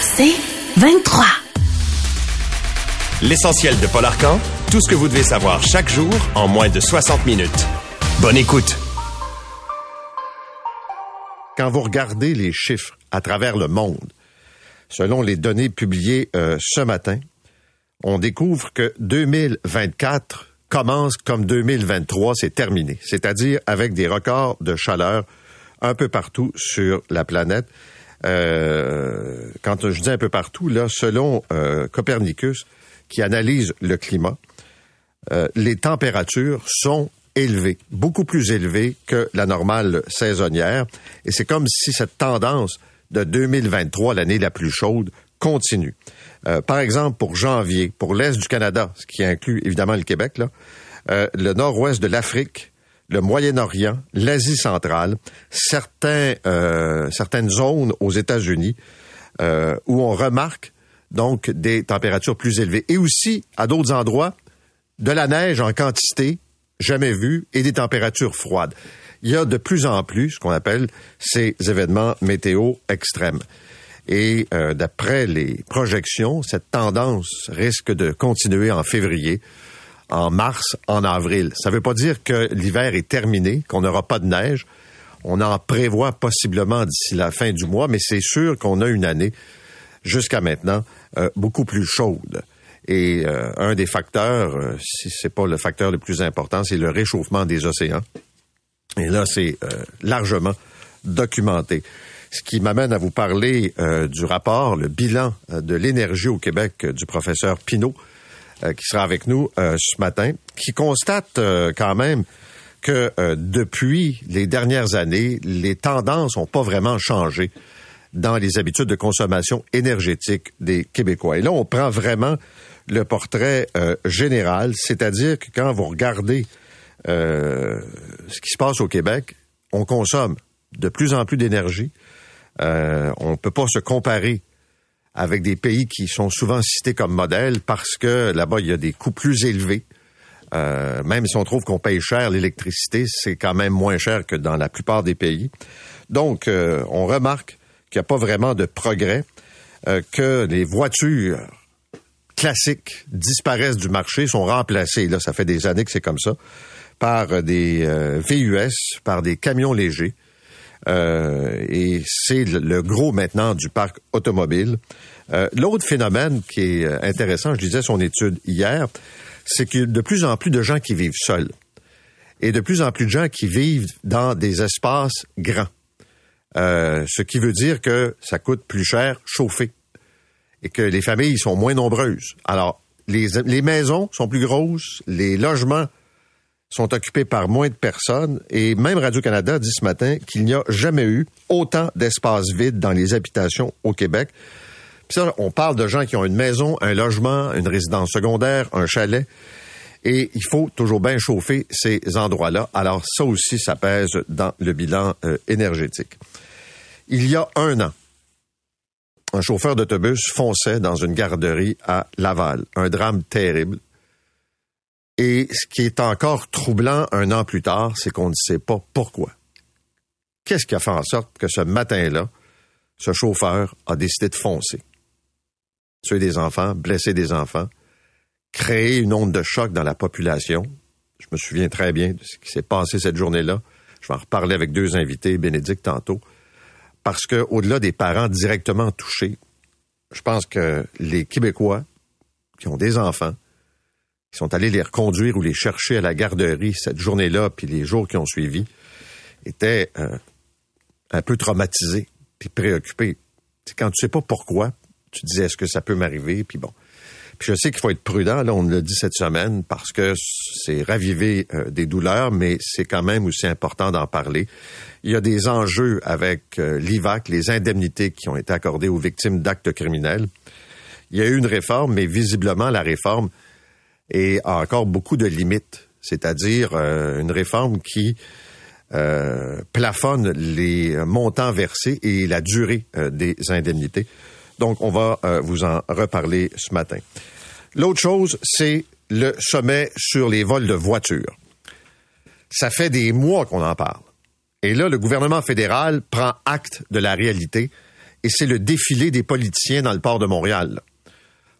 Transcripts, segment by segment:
C'est 23. L'essentiel de Paul Arcan, tout ce que vous devez savoir chaque jour en moins de 60 minutes. Bonne écoute. Quand vous regardez les chiffres à travers le monde, selon les données publiées euh, ce matin, on découvre que 2024 commence comme 2023, c'est terminé, c'est-à-dire avec des records de chaleur un peu partout sur la planète. Euh, quand je dis un peu partout, là, selon euh, Copernicus, qui analyse le climat, euh, les températures sont élevées, beaucoup plus élevées que la normale saisonnière. Et c'est comme si cette tendance de 2023, l'année la plus chaude, continue. Euh, par exemple, pour janvier, pour l'Est du Canada, ce qui inclut évidemment le Québec, là, euh, le nord-ouest de l'Afrique, le Moyen-Orient, l'Asie centrale, euh, certaines zones aux États-Unis euh, où on remarque donc des températures plus élevées. Et aussi, à d'autres endroits, de la neige en quantité jamais vue et des températures froides. Il y a de plus en plus ce qu'on appelle ces événements météo extrêmes. Et euh, d'après les projections, cette tendance risque de continuer en février, en mars, en avril. Ça ne veut pas dire que l'hiver est terminé, qu'on n'aura pas de neige. On en prévoit possiblement d'ici la fin du mois, mais c'est sûr qu'on a une année jusqu'à maintenant euh, beaucoup plus chaude. Et euh, un des facteurs, euh, si c'est pas le facteur le plus important, c'est le réchauffement des océans. Et là, c'est euh, largement documenté. Ce qui m'amène à vous parler du rapport, le bilan de l'énergie au Québec du professeur Pinault, qui sera avec nous euh, ce matin, qui constate euh, quand même que euh, depuis les dernières années, les tendances n'ont pas vraiment changé dans les habitudes de consommation énergétique des Québécois. Et là, on prend vraiment le portrait euh, général, c'est-à-dire que quand vous regardez euh, ce qui se passe au Québec, on consomme de plus en plus d'énergie. Euh, on ne peut pas se comparer avec des pays qui sont souvent cités comme modèles parce que là-bas, il y a des coûts plus élevés. Euh, même si on trouve qu'on paye cher l'électricité, c'est quand même moins cher que dans la plupart des pays. Donc, euh, on remarque qu'il n'y a pas vraiment de progrès, euh, que les voitures classiques disparaissent du marché, sont remplacées, là, ça fait des années que c'est comme ça, par des VUS, par des camions légers. Euh, et c'est le, gros maintenant du parc automobile. Euh, L'autre phénomène qui est euh, intéressant, je disais son étude hier, c'est qu'il y a de plus en plus de gens qui vivent seuls et de plus en plus de gens qui vivent dans des espaces grands. Ce qui veut dire que ça coûte plus cher chauffer et que les familles sont moins nombreuses. Alors, les maisons sont plus grosses, les logements sont occupés par moins de personnes et même Radio-Canada dit ce matin qu'il n'y a jamais eu autant d'espaces vides dans les habitations au Québec. Puis on parle de gens qui ont une maison, un logement, une résidence secondaire, un chalet. Et il faut toujours bien chauffer ces endroits-là. Alors ça aussi, ça pèse dans le bilan euh, énergétique. Il y a un an, un chauffeur d'autobus fonçait dans une garderie à Laval. Un drame terrible. Et ce qui est encore troublant un an plus tard, c'est qu'on ne sait pas pourquoi. Qu'est-ce qui a fait en sorte que ce matin-là, ce chauffeur a décidé de foncer? Tuer des enfants, blesser des enfants, créer une onde de choc dans la population. Je me souviens très bien de ce qui s'est passé cette journée-là. Je vais en reparler avec deux invités, Bénédicte tantôt. Parce que, au-delà des parents directement touchés, je pense que les Québécois qui ont des enfants, qui sont allés les reconduire ou les chercher à la garderie cette journée-là, puis les jours qui ont suivi, étaient euh, un peu traumatisés, puis préoccupés. C'est quand tu sais pas pourquoi, tu dis est-ce que ça peut m'arriver, puis bon. Puis je sais qu'il faut être prudent, là, on l'a dit cette semaine, parce que c'est raviver euh, des douleurs, mais c'est quand même aussi important d'en parler. Il y a des enjeux avec euh, l'IVAC, les indemnités qui ont été accordées aux victimes d'actes criminels. Il y a eu une réforme, mais visiblement, la réforme est, a encore beaucoup de limites, c'est-à-dire euh, une réforme qui euh, plafonne les montants versés et la durée euh, des indemnités. Donc, on va euh, vous en reparler ce matin. L'autre chose, c'est le sommet sur les vols de voitures. Ça fait des mois qu'on en parle. Et là, le gouvernement fédéral prend acte de la réalité et c'est le défilé des politiciens dans le port de Montréal.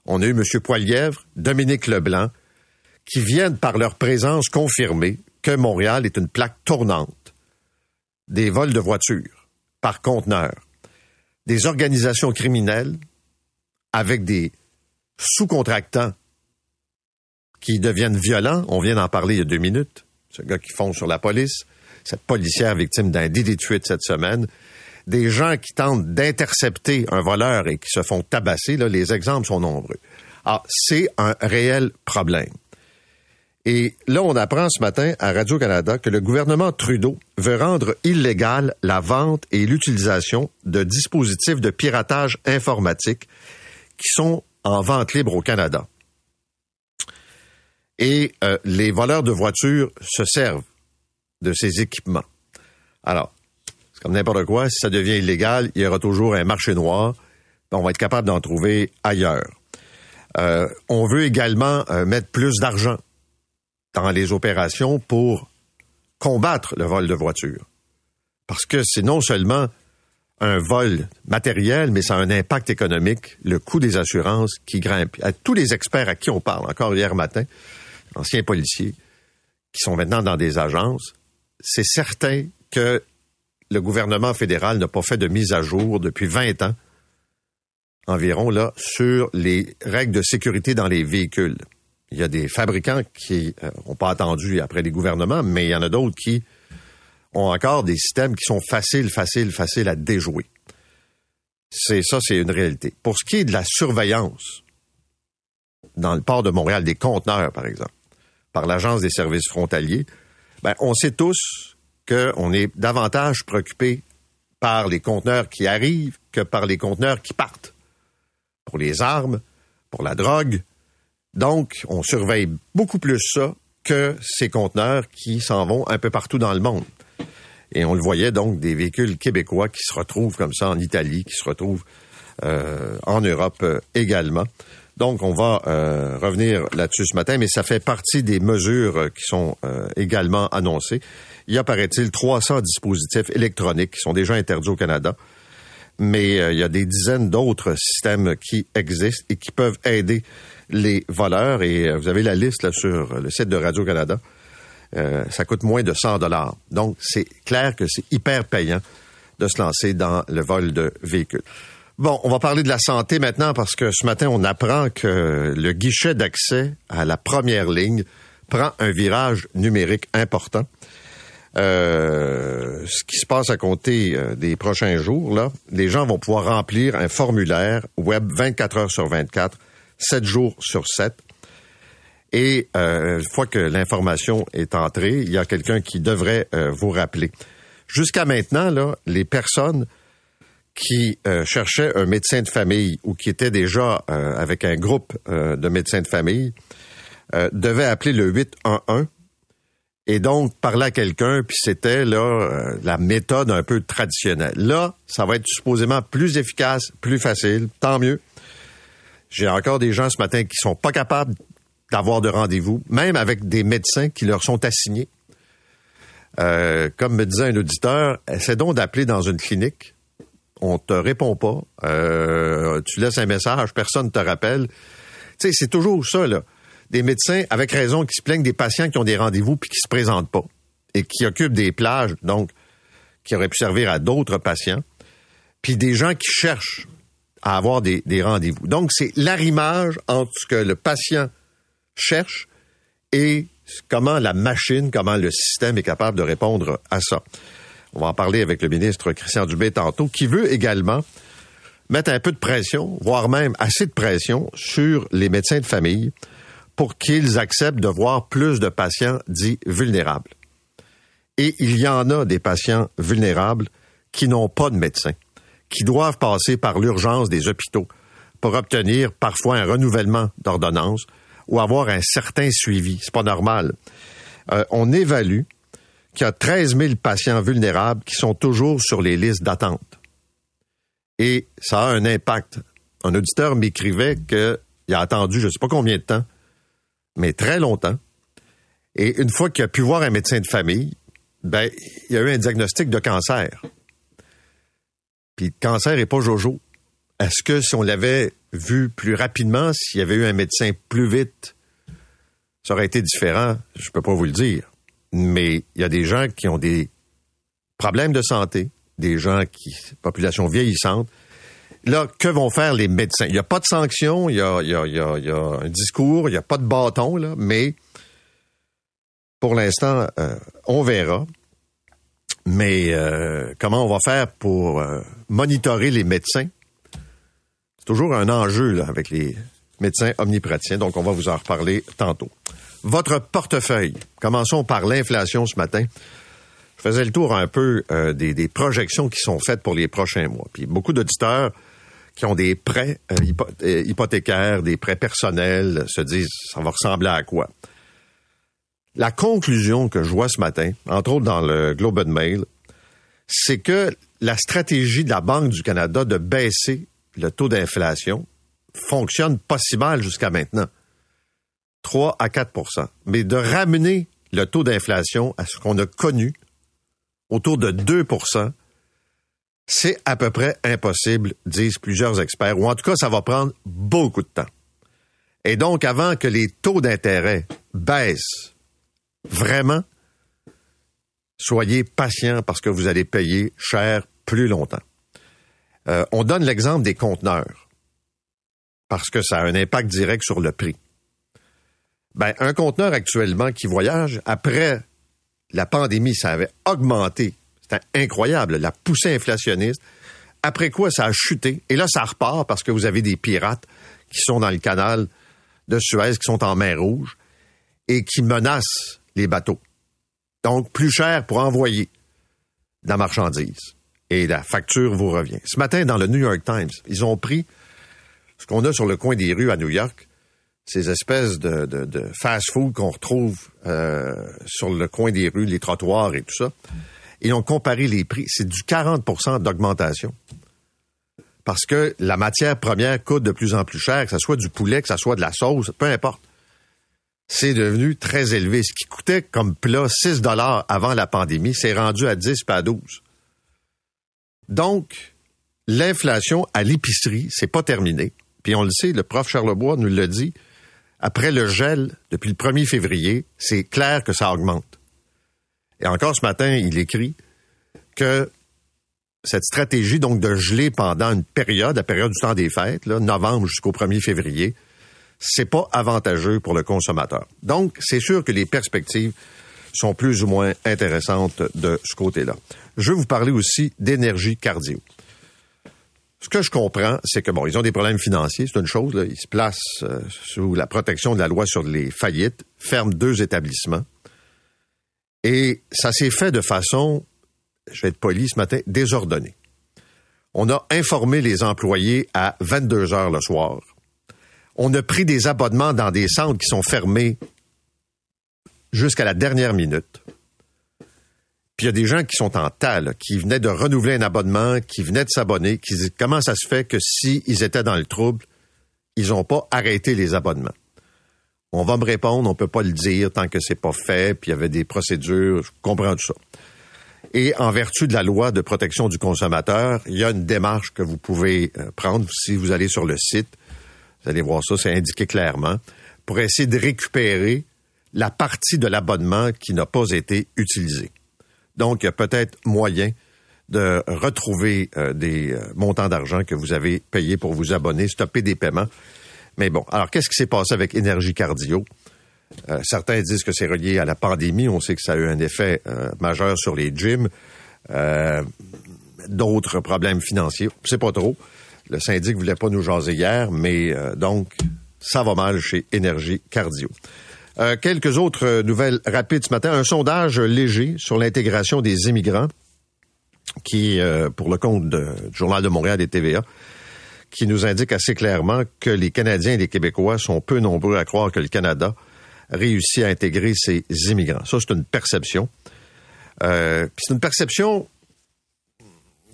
On a eu M. Poilièvre, Dominique Leblanc, qui viennent par leur présence confirmer que Montréal est une plaque tournante des vols de voitures par conteneur, des organisations criminelles avec des sous-contractants qui deviennent violents. On vient d'en parler il y a deux minutes. Ce gars qui fond sur la police, cette policière victime d'un délit de cette semaine, des gens qui tentent d'intercepter un voleur et qui se font tabasser. Là, les exemples sont nombreux. Ah, c'est un réel problème. Et là, on apprend ce matin à Radio-Canada que le gouvernement Trudeau veut rendre illégale la vente et l'utilisation de dispositifs de piratage informatique qui sont en vente libre au Canada. Et euh, les voleurs de voitures se servent de ces équipements. Alors, c'est comme n'importe quoi, si ça devient illégal, il y aura toujours un marché noir. On va être capable d'en trouver ailleurs. Euh, on veut également euh, mettre plus d'argent dans les opérations pour combattre le vol de voitures. Parce que c'est non seulement un vol matériel, mais ça a un impact économique, le coût des assurances qui grimpe. À tous les experts à qui on parle, encore hier matin, anciens policiers, qui sont maintenant dans des agences, c'est certain que le gouvernement fédéral n'a pas fait de mise à jour depuis 20 ans environ là sur les règles de sécurité dans les véhicules. Il y a des fabricants qui n'ont euh, pas attendu après les gouvernements, mais il y en a d'autres qui ont encore des systèmes qui sont faciles, faciles, faciles à déjouer. C'est ça, c'est une réalité. Pour ce qui est de la surveillance dans le port de Montréal des conteneurs, par exemple, par l'Agence des services frontaliers, ben, on sait tous qu'on est davantage préoccupé par les conteneurs qui arrivent que par les conteneurs qui partent. Pour les armes, pour la drogue, donc, on surveille beaucoup plus ça que ces conteneurs qui s'en vont un peu partout dans le monde. Et on le voyait donc des véhicules québécois qui se retrouvent comme ça en Italie, qui se retrouvent euh, en Europe euh, également. Donc, on va euh, revenir là-dessus ce matin, mais ça fait partie des mesures qui sont également annoncées. Il y a, paraît-il, 300 dispositifs électroniques qui sont déjà interdits au Canada, mais il y a des dizaines d'autres systèmes qui existent et qui peuvent aider les voleurs. Et euh, vous avez la liste sur le site de Radio-Canada. Euh, ça coûte moins de 100 dollars. Donc, c'est clair que c'est hyper payant de se lancer dans le vol de véhicules. Bon, on va parler de la santé maintenant parce que ce matin, on apprend que le guichet d'accès à la première ligne prend un virage numérique important. Euh, ce qui se passe à compter des prochains jours, là, les gens vont pouvoir remplir un formulaire web 24 heures sur 24 7 jours sur 7. Et euh, une fois que l'information est entrée, il y a quelqu'un qui devrait euh, vous rappeler. Jusqu'à maintenant, là, les personnes qui euh, cherchaient un médecin de famille ou qui étaient déjà avec un groupe de médecins de famille devaient appeler le 811 et donc parler à quelqu'un, puis c'était là la méthode un peu traditionnelle. Là, ça va être supposément plus efficace, plus facile, tant mieux. J'ai encore des gens ce matin qui sont pas capables d'avoir de rendez-vous, même avec des médecins qui leur sont assignés. Euh, comme me disait un auditeur, essaie donc d'appeler dans une clinique. On te répond pas. Euh, tu laisses un message, personne ne te rappelle. Tu sais, c'est toujours ça, là. Des médecins, avec raison, qui se plaignent des patients qui ont des rendez-vous puis qui se présentent pas et qui occupent des plages, donc, qui auraient pu servir à d'autres patients. Puis des gens qui cherchent à avoir des, rendez-vous. Donc, c'est l'arrimage entre ce que le patient cherche et comment la machine, comment le système est capable de répondre à ça. On va en parler avec le ministre Christian Dubé tantôt, qui veut également mettre un peu de pression, voire même assez de pression sur les médecins de famille pour qu'ils acceptent de voir plus de patients dits vulnérables. Et il y en a des patients vulnérables qui n'ont pas de médecin, qui doivent passer par l'urgence des hôpitaux pour obtenir parfois un renouvellement d'ordonnance ou avoir un certain suivi. C'est pas normal. Euh, on évalue qu'il y a 13 000 patients vulnérables qui sont toujours sur les listes d'attente. Et ça a un impact. Un auditeur m'écrivait qu'il a attendu je ne sais pas combien de temps, mais très longtemps. Et une fois qu'il a pu voir un médecin de famille, ben, il y a eu un diagnostic de cancer. Le cancer n'est pas jojo. Est-ce que si on l'avait vu plus rapidement, s'il y avait eu un médecin plus vite, ça aurait été différent? Je ne peux pas vous le dire. Mais il y a des gens qui ont des problèmes de santé, des gens qui, population vieillissante. Là, que vont faire les médecins? Il n'y a pas de sanction, il y a, un discours, il n'y a pas de bâton, là, mais pour l'instant, euh, on verra. Mais euh, comment on va faire pour euh, monitorer les médecins? C'est toujours un enjeu avec les médecins omnipraticiens, donc on va vous en reparler tantôt. Votre portefeuille. Commençons par l'inflation ce matin. Je faisais le tour un peu des, des, projections qui sont faites pour les prochains mois. Puis beaucoup d'auditeurs qui ont des prêts hypothécaires, des prêts personnels, se disent ça va ressembler à quoi? La conclusion que je vois ce matin, entre autres dans le Globe and Mail, c'est que la stratégie de la Banque du Canada de baisser le taux d'inflation fonctionne pas si mal jusqu'à maintenant. 3 à 4% Mais de ramener le taux d'inflation à ce qu'on a connu, autour de 2% c'est à peu près impossible, disent plusieurs experts, ou en tout cas, ça va prendre beaucoup de temps. Et donc, avant que les taux d'intérêt baissent Vraiment, soyez patient parce que vous allez payer cher plus longtemps. Euh, on donne l'exemple des conteneurs parce que ça a un impact direct sur le prix. Ben, un conteneur actuellement qui voyage, après la pandémie, ça avait augmenté. C'était incroyable, la poussée inflationniste. Après quoi, ça a chuté. Et là, ça repart parce que vous avez des pirates qui sont dans le canal de Suez, qui sont en mer Rouge et qui menacent les bateaux. Donc, plus cher pour envoyer la marchandise. Et la facture vous revient. Ce matin, dans le New York Times, ils ont pris ce qu'on a sur le coin des rues à New York, ces espèces de, fast-food qu'on retrouve euh, sur le coin des rues, les trottoirs et tout ça. Ils ont comparé les prix. C'est du 40% d'augmentation. Parce que la matière première coûte de plus en plus cher, que ce soit du poulet, que ce soit de la sauce, peu importe c'est devenu très élevé. Ce qui coûtait comme plat 6 dollars avant la pandémie, c'est rendu à 10 pas à 12. Donc, l'inflation à l'épicerie, c'est pas terminé. Puis on le sait, le prof Charlebois nous l'a dit, après le gel, depuis le 1er février, c'est clair que ça augmente. Et encore ce matin, il écrit que cette stratégie donc de geler pendant une période, la période du temps des fêtes, là, novembre jusqu'au 1er février, c'est pas avantageux pour le consommateur. Donc, c'est sûr que les perspectives sont plus ou moins intéressantes de ce côté-là. Je vais vous parler aussi d'énergie cardio. Ce que je comprends, c'est que bon, ils ont des problèmes financiers, c'est une chose. Ils se placent euh, sous la protection de la loi sur les faillites, ferment deux établissements, et ça s'est fait de façon, je vais être poli ce matin, désordonnée. On a informé les employés à 22 heures le soir on a pris des abonnements dans des centres qui sont fermés jusqu'à la dernière minute. Puis il y a des gens qui sont en tas, qui venaient de renouveler un abonnement, qui venaient de s'abonner, qui disent comment ça se fait que s'ils étaient dans le trouble, ils n'ont pas arrêté les abonnements? On va me répondre, on ne peut pas le dire tant que c'est pas fait, puis il y avait des procédures, je comprends tout ça. Et en vertu de la loi de protection du consommateur, il y a une démarche que vous pouvez euh, prendre si vous allez sur le site vous allez voir ça, c'est indiqué clairement, pour essayer de récupérer la partie de l'abonnement qui n'a pas été utilisée. Donc, il y a peut-être moyen de retrouver euh, des euh, montants d'argent que vous avez payés pour vous abonner, stopper des paiements. Mais bon, alors qu'est-ce qui s'est passé avec Énergie Cardio? Euh, certains disent que c'est relié à la pandémie. On sait que ça a eu un effet majeur sur les gyms. D'autres problèmes financiers, c'est pas trop. Le syndic voulait pas nous jaser hier, mais euh, donc, ça va mal chez Énergie Cardio. Euh, quelques autres nouvelles rapides ce matin. Un sondage léger sur l'intégration des immigrants qui, euh, pour le compte du Journal de Montréal et TVA, qui nous indique assez clairement que les Canadiens et les Québécois sont peu nombreux à croire que le Canada réussit à intégrer ces immigrants. Ça, c'est une perception. Euh, c'est une perception,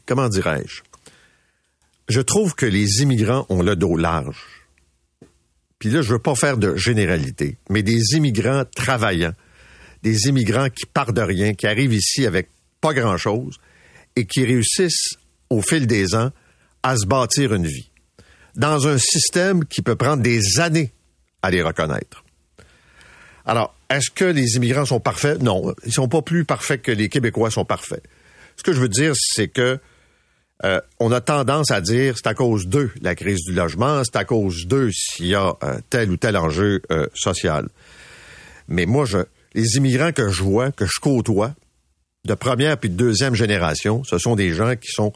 comment dirais-je? Je trouve que les immigrants ont le dos large. Puis là, je veux pas faire de généralité, mais des immigrants travaillants, des immigrants qui partent de rien, qui arrivent ici avec pas grand-chose et qui réussissent au fil des ans à se bâtir une vie dans un système qui peut prendre des années à les reconnaître. Alors, est-ce que les immigrants sont parfaits? Non, ils sont pas plus parfaits que les Québécois sont parfaits. Ce que je veux dire, c'est que euh, on a tendance à dire c'est à cause d'eux la crise du logement, c'est à cause d'eux s'il y a euh, tel ou tel enjeu euh, social. Mais moi, je, les immigrants que je vois, que je côtoie, de première puis de deuxième génération, ce sont des gens qui sont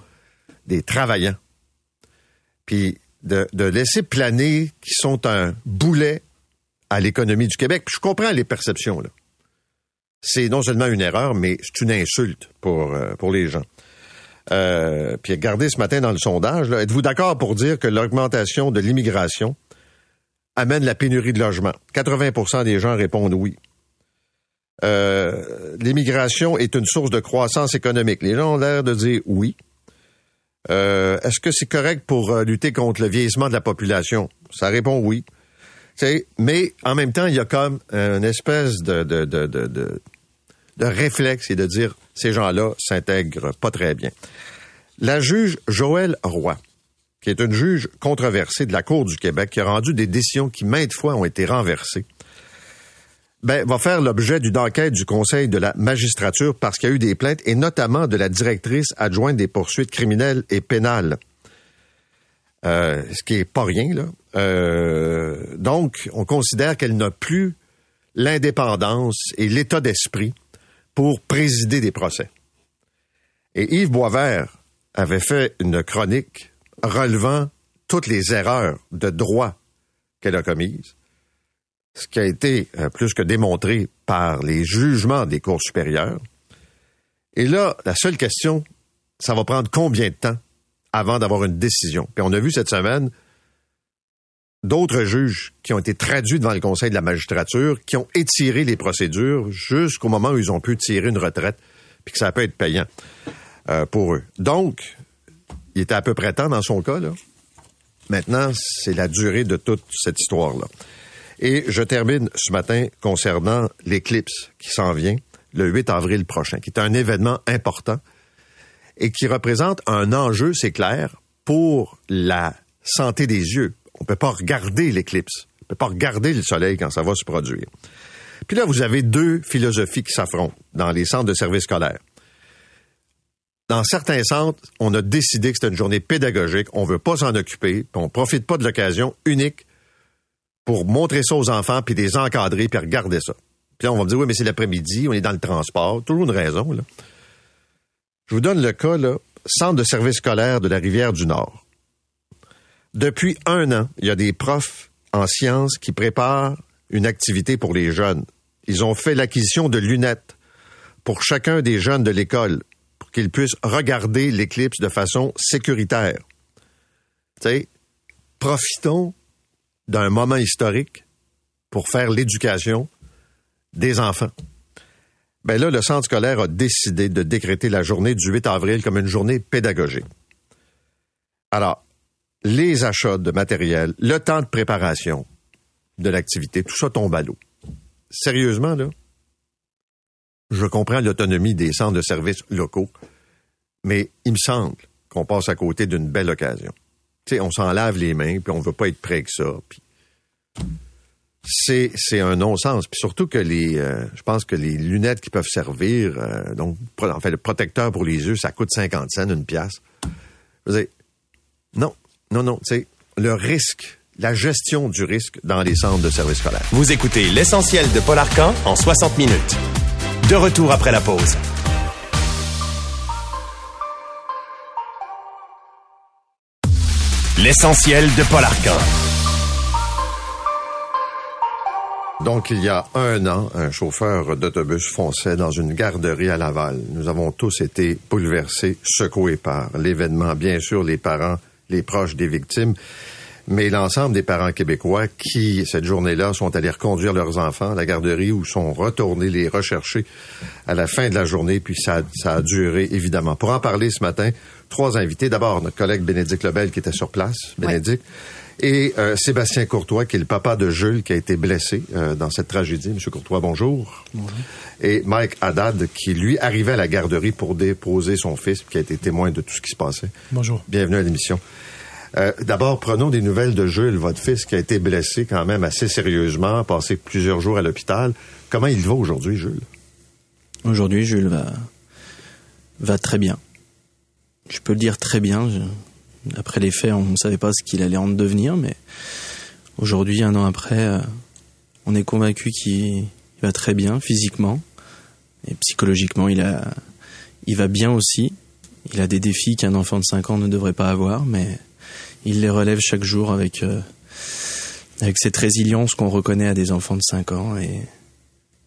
des travaillants. Puis de, laisser planer qui sont un boulet à l'économie du Québec. Je comprends les perceptions. C'est non seulement une erreur, mais c'est une insulte pour, pour les gens. Euh, puis regardez ce matin dans le sondage, êtes-vous d'accord pour dire que l'augmentation de l'immigration amène la pénurie de logement? 80% des gens répondent oui. Euh, l'immigration est une source de croissance économique. Les gens ont l'air de dire oui. Euh, est-ce que c'est correct pour lutter contre le vieillissement de la population? Ça répond oui. mais en même temps, il y a comme une espèce de de réflexe et de dire ces gens-là s'intègrent pas très bien. La juge Joëlle Roy, qui est une juge controversée de la Cour du Québec, qui a rendu des décisions qui maintes fois ont été renversées, ben, va faire l'objet d'une enquête du Conseil de la magistrature parce qu'il y a eu des plaintes, et notamment de la directrice adjointe des poursuites criminelles et pénales. Euh, ce qui est pas rien, là. Euh, donc, on considère qu'elle n'a plus l'indépendance et l'état d'esprit pour présider des procès. Et Yves Boisvert avait fait une chronique relevant toutes les erreurs de droit qu'elle a commises, ce qui a été euh, plus que démontré par les jugements des cours supérieures. Et là, la seule question, ça va prendre combien de temps avant d'avoir une décision? Puis on a vu cette semaine d'autres juges qui ont été traduits devant le Conseil de la magistrature, qui ont étiré les procédures jusqu'au moment où ils ont pu tirer une retraite, puis que ça peut être payant euh, pour eux. Donc, il était à peu près temps dans son cas. Là. Maintenant, c'est la durée de toute cette histoire-là. Et je termine ce matin concernant l'éclipse qui s'en vient le 8 avril prochain, qui est un événement important et qui représente un enjeu, c'est clair, pour la santé des yeux, on peut pas regarder l'éclipse. On peut pas regarder le soleil quand ça va se produire. Puis là, vous avez deux philosophies qui s'affrontent dans les centres de services scolaires. Dans certains centres, on a décidé que c'était une journée pédagogique, on veut pas s'en occuper, puis on profite pas de l'occasion unique pour montrer ça aux enfants, puis les encadrer, puis regarder ça. Puis là, on va me dire, oui, mais c'est l'après-midi, on est dans le transport. Toujours une raison, là. Je vous donne le cas, là, centre de services scolaires de la rivière du Nord. Depuis un an, il y a des profs en sciences qui préparent une activité pour les jeunes. Ils ont fait l'acquisition de lunettes pour chacun des jeunes de l'école pour qu'ils puissent regarder l'éclipse de façon sécuritaire. Tu sais, profitons d'un moment historique pour faire l'éducation des enfants. Ben là, le centre scolaire a décidé de décréter la journée du 8 avril comme une journée pédagogique. Alors, les achats de matériel, le temps de préparation de l'activité, tout ça tombe à l'eau. Sérieusement, là, je comprends l'autonomie des centres de services locaux, mais il me semble qu'on passe à côté d'une belle occasion. Tu sais, on s'en lave les mains, puis on veut pas être prêt que ça, puis c'est c'est un non-sens. Puis surtout que les, euh, je pense que les lunettes qui peuvent servir, euh, donc en fait le protecteur pour les yeux, ça coûte 50 cents une pièce. non, non, non, c'est le risque, la gestion du risque dans les centres de services scolaires. Vous écoutez l'essentiel de Paul Arcan en 60 minutes. De retour après la pause. L'essentiel de Paul Arcan. Donc, il y a un an, un chauffeur d'autobus fonçait dans une garderie à Laval. Nous avons tous été bouleversés, secoués par l'événement. Bien sûr, les parents, les proches des victimes, mais l'ensemble des parents québécois qui, cette journée-là, sont allés reconduire leurs enfants à la garderie ou sont retournés les rechercher à la fin de la journée, puis ça, ça a duré, évidemment. Pour en parler ce matin, trois invités. D'abord, notre collègue Bénédicte Lebel qui était sur place. Bénédicte et euh, Sébastien Courtois, qui est le papa de Jules, qui a été blessé euh, dans cette tragédie. Monsieur Courtois, bonjour. Bonjour. Et Mike Haddad, qui lui arrivait à la garderie pour déposer son fils, qui a été témoin de tout ce qui se passait. Bonjour. Bienvenue à l'émission. Euh, D'abord, prenons des nouvelles de Jules, votre fils, qui a été blessé quand même assez sérieusement, passé plusieurs jours à l'hôpital. Comment il va aujourd'hui, Jules? Aujourd'hui, Jules va, va très bien. Je peux le dire très bien. Je après les faits, on ne savait pas ce qu'il allait en devenir, mais aujourd'hui, un an après, euh, on est convaincu qu'il va très bien physiquement et psychologiquement, il, a, il va bien aussi. Il a des défis qu'un enfant de 5 ans ne devrait pas avoir, mais il les relève chaque jour avec, euh, avec cette résilience qu'on reconnaît à des enfants de 5 ans. Et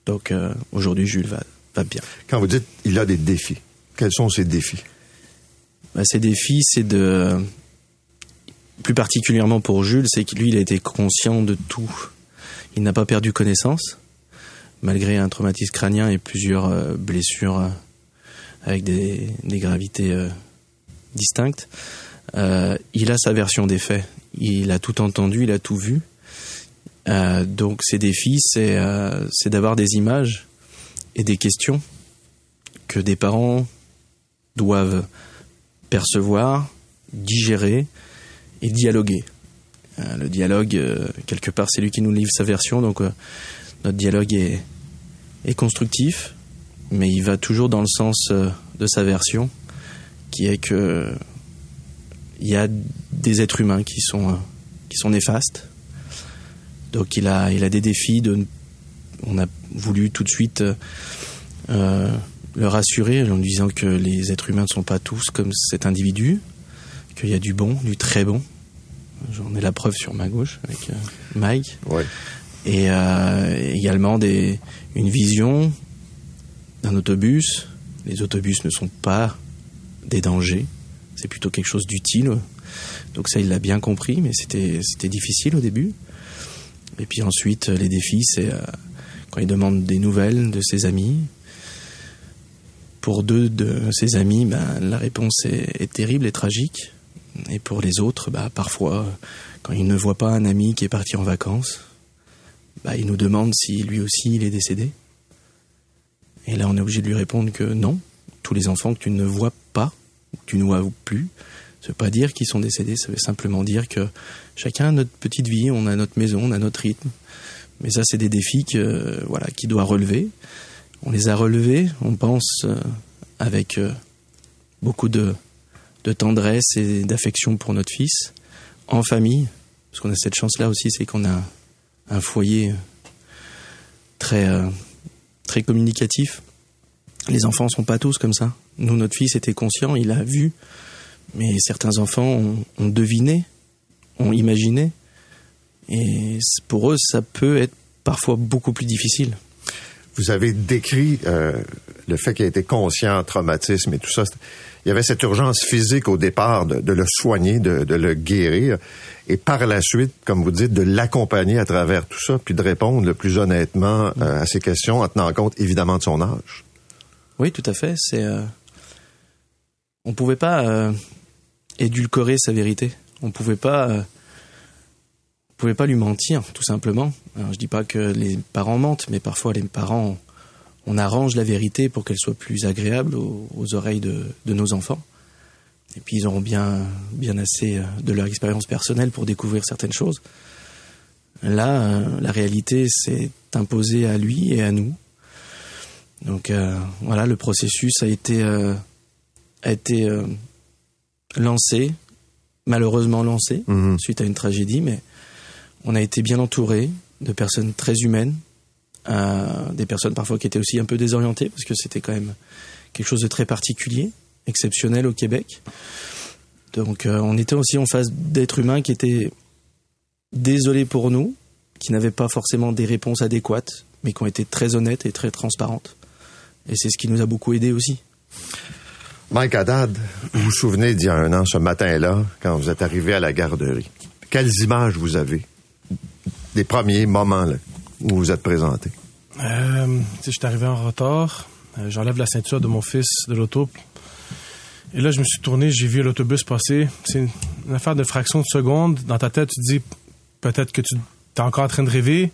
donc euh, aujourd'hui, Jules va, va bien. Quand vous dites il a des défis, quels sont ces défis? Bah, Ses défis, c'est de... Plus particulièrement pour Jules, c'est que lui, il a été conscient de tout. Il n'a pas perdu connaissance, malgré un traumatisme crânien et plusieurs euh, blessures euh, avec des, gravités euh, distinctes. il a sa version des faits. Il a tout entendu, il a tout vu. donc ses défis, c'est c'est d'avoir des images et des questions que des parents doivent percevoir, digérer et dialoguer. Euh, le dialogue, euh, quelque part, c'est lui qui nous livre sa version, donc euh, notre dialogue est, constructif, mais il va toujours dans le sens de sa version, qui est que il y a des êtres humains qui sont néfastes. Donc il a des défis on a voulu tout de suite le rassurer en lui disant que les êtres humains ne sont pas tous comme cet individu, qu'il y a du bon, du très bon. J'en ai la preuve sur ma gauche avec euh, Mike. Ouais. Et euh, également des, une vision d'un autobus. Les autobus ne sont pas des dangers, c'est plutôt quelque chose d'utile. Donc ça, il l'a bien compris, mais c'était c'était difficile au début. Et puis ensuite, les défis, c'est euh, quand il demande des nouvelles de ses amis, pour deux de ses amis, ben, la réponse est, terrible et tragique. Et pour les autres, bah, parfois, quand ils ne voient pas un ami qui est parti en vacances, bah, ils nous demandent si lui aussi il est décédé. Et là, on est obligé de lui répondre que non, tous les enfants que tu ne vois pas, que tu ne vois plus, ça veut pas dire qu'ils sont décédés, ça veut simplement dire que chacun a notre petite vie, on a notre maison, on a notre rythme. Mais ça, c'est des défis que, voilà, qui doit relever on les a relevés, on pense, euh, avec euh, beaucoup de, tendresse et d'affection pour notre fils, en famille, parce qu'on a cette chance-là aussi, c'est qu'on a un foyer très, euh, très communicatif. Les enfants sont pas tous comme ça. Nous, notre fils était conscient, il a vu, mais certains enfants ont deviné, ont imaginé, et pour eux, ça peut être parfois beaucoup plus difficile. Vous avez décrit euh, le fait qu'il a été conscient, traumatisme et tout ça. Il y avait cette urgence physique au départ de, le soigner, de, le guérir, et par la suite, comme vous dites, de l'accompagner à travers tout ça, puis de répondre le plus honnêtement euh, à ces questions en tenant compte évidemment de son âge. Oui, tout à fait. C'est euh... on pouvait pas euh, édulcorer sa vérité. On pouvait pas pouvez pas lui mentir, tout simplement. Alors, je dis pas que les parents mentent, mais parfois les parents, on arrange la vérité pour qu'elle soit plus agréable aux, oreilles de, nos enfants. Et puis ils auront bien, bien assez euh, de leur expérience personnelle pour découvrir certaines choses. Là, euh, la réalité s'est imposée à lui et à nous. Donc euh, voilà, le processus a été, a été lancé, malheureusement lancé, mhm. suite à une tragédie, mais on a été bien entouré de personnes très humaines, euh, des personnes parfois qui étaient aussi un peu désorientées parce que c'était quand même quelque chose de très particulier, exceptionnel au Québec. Donc euh, on était aussi en face d'êtres humains qui étaient désolés pour nous, qui n'avaient pas forcément des réponses adéquates, mais qui ont été très honnêtes et très transparentes. Et c'est ce qui nous a beaucoup aidé aussi. Mike Haddad, vous vous souvenez d'il y a un an, ce matin-là, quand vous êtes arrivé à la garderie? Quelles images vous avez? Des premiers moments où vous êtes présenté? Euh, je suis arrivé en retard. Euh, J'enlève la ceinture de mon fils de l'auto. Et là, je me suis tourné, j'ai vu l'autobus passer. C'est une, affaire de fraction de seconde. Dans ta tête, tu te dis peut-être que tu es encore en train de rêver.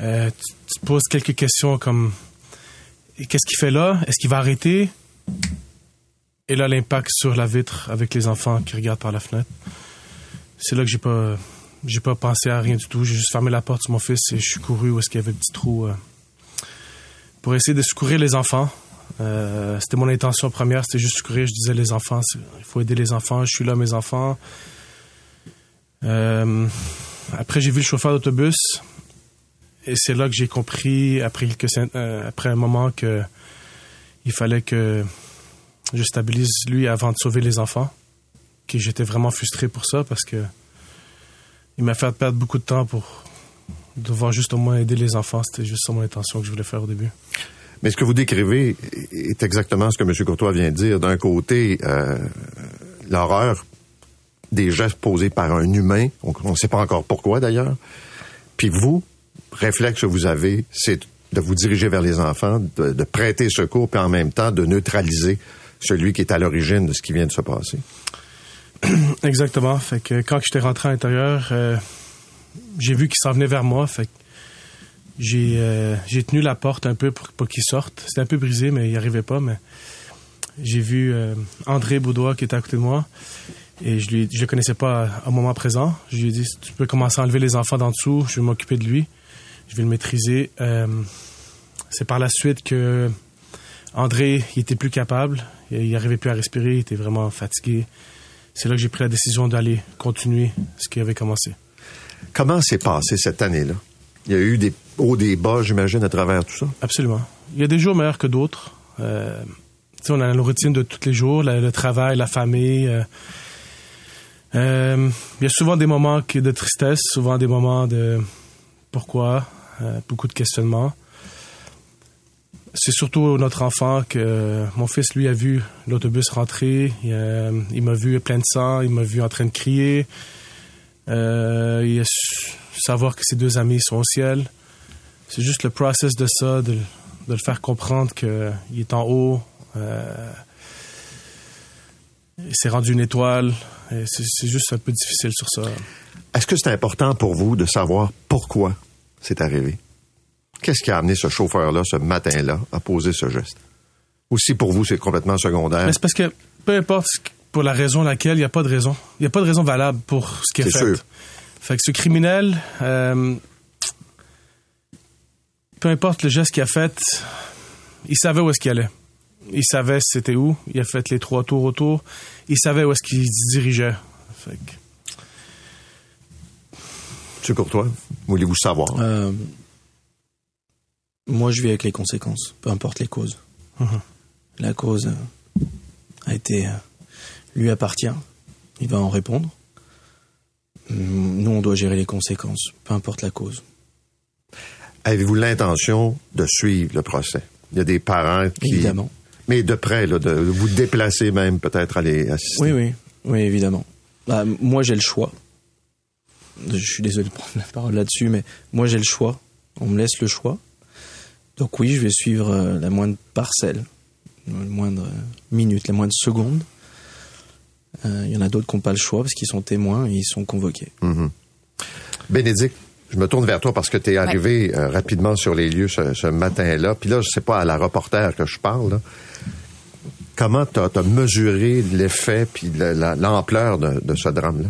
Euh, tu, tu te poses quelques questions comme qu'est-ce qu'il fait là? Est-ce qu'il va arrêter? Et là, l'impact sur la vitre avec les enfants qui regardent par la fenêtre. C'est là que j'ai pas j'ai pas pensé à rien du tout. J'ai juste fermé la porte sur mon fils et je suis couru où est-ce qu'il y avait le petit trou euh, pour essayer de secourir les enfants. Euh, c'était mon intention première, c'était juste secourir. Je disais les enfants, il faut aider les enfants. Je suis là, mes enfants. Euh, après, j'ai vu le chauffeur d'autobus et c'est là que j'ai compris après quelques après un moment que il fallait que je stabilise lui avant de sauver les enfants. Que j'étais vraiment frustré pour ça parce que il m'a fait perdre beaucoup de temps pour devoir juste au moins aider les enfants. C'était juste ça mon intention que je voulais faire au début. Mais ce que vous décrivez est exactement ce que M. Courtois vient de dire. D'un côté, euh, l'horreur des gestes posés par un humain, on ne sait pas encore pourquoi d'ailleurs. Puis vous, réflexe que vous avez, c'est de vous diriger vers les enfants, de, de prêter secours, puis en même temps de neutraliser celui qui est à l'origine de ce qui vient de se passer. Exactement. Fait que quand j'étais rentré à l'intérieur, euh, j'ai vu qu'il s'en venait vers moi. Fait j'ai euh, j'ai tenu la porte un peu pour pas qu'il sorte. C'était un peu brisé, mais il n'y arrivait pas. Mais j'ai vu euh, André Boudois qui était à côté de moi. Et je lui je le connaissais pas au moment présent. Je lui ai dit tu peux commencer à enlever les enfants d'en dessous, je vais m'occuper de lui. Je vais le maîtriser. C'est par la suite que André, il était plus capable. Il n'arrivait plus à respirer, il était vraiment fatigué. C'est là que j'ai pris la décision d'aller continuer ce qui avait commencé. Comment s'est passé cette année-là? Il y a eu des hauts, des bas, j'imagine, à travers tout ça? Absolument. Il y a des jours meilleurs que d'autres. Euh, tu sais, on a nos routines de tous les jours, la- le travail, la famille. euh, euh, il y a souvent des moments de tristesse, souvent des moments de pourquoi, euh, beaucoup de questionnements. C'est surtout notre enfant que mon fils, lui, a vu l'autobus rentrer. Il, euh, m'a vu plein de sang, il m'a vu en train de crier. Euh, il a su savoir que ses deux amis sont au ciel. C'est juste le process de ça, de, le faire comprendre qu'il est en haut. Euh, il s'est rendu une étoile. c'est juste un peu difficile sur ça. Est-ce que c'est important pour vous de savoir pourquoi c'est arrivé? Qu'est-ce qui a amené ce chauffeur-là, ce matin-là, à poser ce geste? Ou si pour vous, c'est complètement secondaire? Mais c'est parce que peu importe pour la raison laquelle, il n'y a pas de raison. Il n'y a pas de raison valable pour ce qui est, C'est fait. sûr. Fait que ce criminel, euh, peu importe le geste qu'il a fait, il savait où est-ce qu'il allait. Il savait c'était où. Il a fait les trois tours autour. Il savait où est-ce qu'il se dirigeait. Fait que- M. Courtois, voulez-vous savoir? Euh, moi, je vis avec les conséquences, peu importe les causes. Mhm. La cause euh, a été. euh, lui appartient. Il va en répondre. Nous, on doit gérer les conséquences, peu importe la cause. Avez-vous l'intention de suivre le procès? Il y a des parents qui... Évidemment. Mais de près, là, de vous déplacer même, peut-être aller assister. Oui, oui, oui, évidemment. Bah, moi, j'ai le choix. Je suis désolé de prendre la parole là-dessus, mais moi, j'ai le choix. On me laisse le choix. Donc oui, je vais suivre euh, la moindre parcelle, la moindre euh, minute, la moindre seconde. Euh, Il y en a d'autres qui n'ont pas le choix parce qu'ils sont témoins et ils sont convoqués. Bénédicte, je me tourne vers toi parce que tu es arrivé euh, rapidement sur les lieux ce, ce matin-là. Puis là, je sais pas à la reporter que je parle. là. Comment tu as, mesuré l'effet puis la- la- l'ampleur de, de ce drame-là?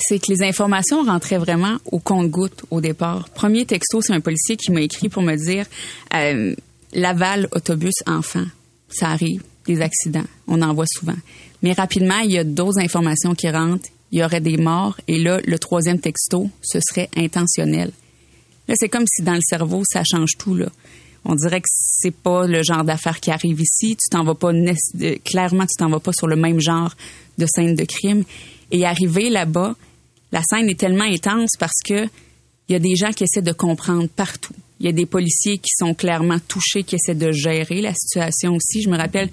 C'est que les informations rentraient vraiment au compte-goutte au départ. Premier texto, c'est un policier qui m'a écrit pour me dire euh, Laval, autobus, enfant. Ça arrive, des accidents. On en voit souvent. Mais rapidement, il y a d'autres informations qui rentrent. Il y aurait des morts. Et là, le troisième texto, ce serait intentionnel. Là, c'est comme si dans le cerveau, ça change tout. Là. On dirait que c'est pas le genre d'affaires qui arrive ici. Tu t'en vas pas euh, clairement, tu t'en vas pas sur le même genre de scène de crime. Et arrivé là-bas, la scène est tellement intense parce que il y a des gens qui essaient de comprendre partout. Il y a des policiers qui sont clairement touchés, qui essaient de gérer la situation aussi. Je me rappelle,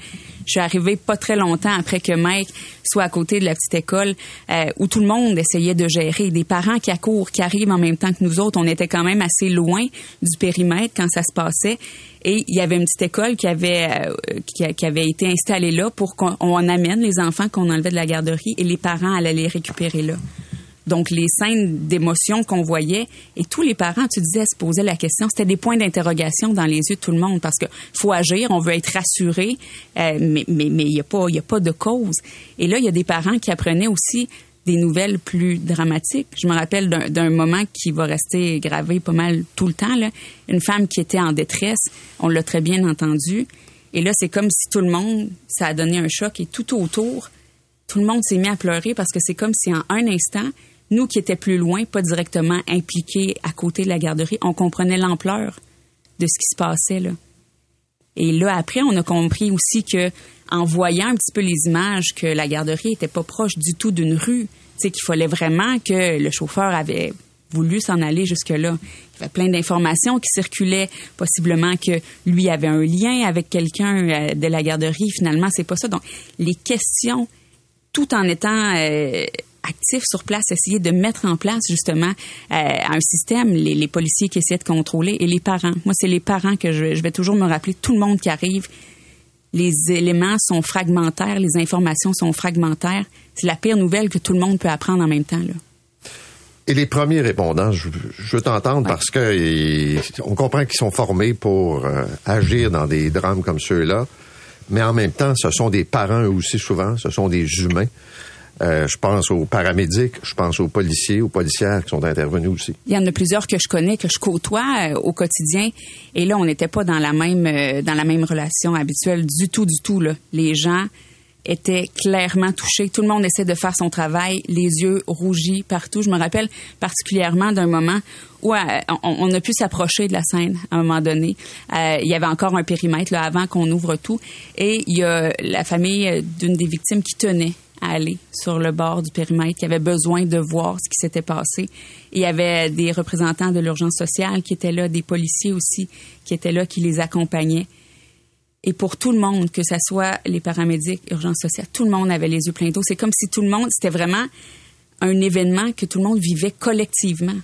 je suis arrivée pas très longtemps après que Mike soit à côté de la petite école euh, où tout le monde essayait de gérer. Des parents qui accourent, qui arrivent en même temps que nous autres. On était quand même assez loin du périmètre quand ça se passait. Et il y avait une petite école qui avait euh, avait été installée là pour qu'on amène les enfants qu'on enlevait de la garderie et les parents allaient les récupérer là. Donc, les scènes d'émotion qu'on voyait, et tous les parents, tu disais, se posaient la question. C'était des points d'interrogation dans les yeux de tout le monde parce que faut agir, on veut être rassuré, euh, mais mais mais il y a pas il y a pas de cause. Et là, il y a des parents qui apprenaient aussi des nouvelles plus dramatiques. Je me rappelle d'un moment qui va rester gravé pas mal tout le temps. Là. Une femme qui était en détresse, on l'a très bien entendu. Et là, c'est comme si tout le monde, ça a donné un choc et tout autour, tout le monde s'est mis à pleurer parce que c'est comme si en un instant, nous qui étions plus loin, pas directement impliqués à côté de la garderie, on comprenait l'ampleur de ce qui se passait là. Et là après, on a compris aussi que en voyant un petit peu les images que la garderie était pas proche du tout d'une rue, c'est qu'il fallait vraiment que le chauffeur avait voulu s'en aller jusque-là. Il y avait plein d'informations qui circulaient, possiblement que lui avait un lien avec quelqu'un euh, de la garderie. Finalement, c'est pas ça. Donc, les questions, tout en étant euh, actifs sur place, essayer de mettre en place justement euh, un système, les, les, policiers qui essaient de contrôler et les parents. Moi, c'est les parents que je, je, vais toujours me rappeler. Tout le monde qui arrive, les éléments sont fragmentaires, les informations sont fragmentaires. C'est la pire nouvelle que tout le monde peut apprendre en même temps. Là. Et les premiers répondants, je, je veux t'entendre ouais. parce que et, on comprend qu'ils sont formés pour euh, agir dans des drames comme ceux-là, mais en même temps, ce sont des parents aussi souvent, ce sont des humains. Euh, je pense aux paramédics, je pense aux policiers, aux policières qui sont intervenus aussi. Il y en a plusieurs que je connais, que je côtoie euh, au quotidien. Et là, on n'était pas dans la même euh, dans la même relation habituelle du tout, du tout. Là. Les gens étaient clairement touchés. Tout le monde essaie de faire son travail, les yeux rougis partout. Je me rappelle particulièrement d'un moment où euh, on, a pu s'approcher de la scène à un moment donné. Il y avait encore un périmètre là, avant qu'on ouvre tout. Et il y a la famille d'une des victimes qui tenait à aller sur le bord du périmètre, qui avait besoin de voir ce qui s'était passé. Il y avait des représentants de l'urgence sociale qui étaient là, des policiers aussi qui étaient là, qui les accompagnaient. Et pour tout le monde, que ce soit les paramédics, urgence sociale, tout le monde avait les yeux pleins d'eau. C'est comme si tout le monde, c'était vraiment un événement que tout le monde vivait collectivement.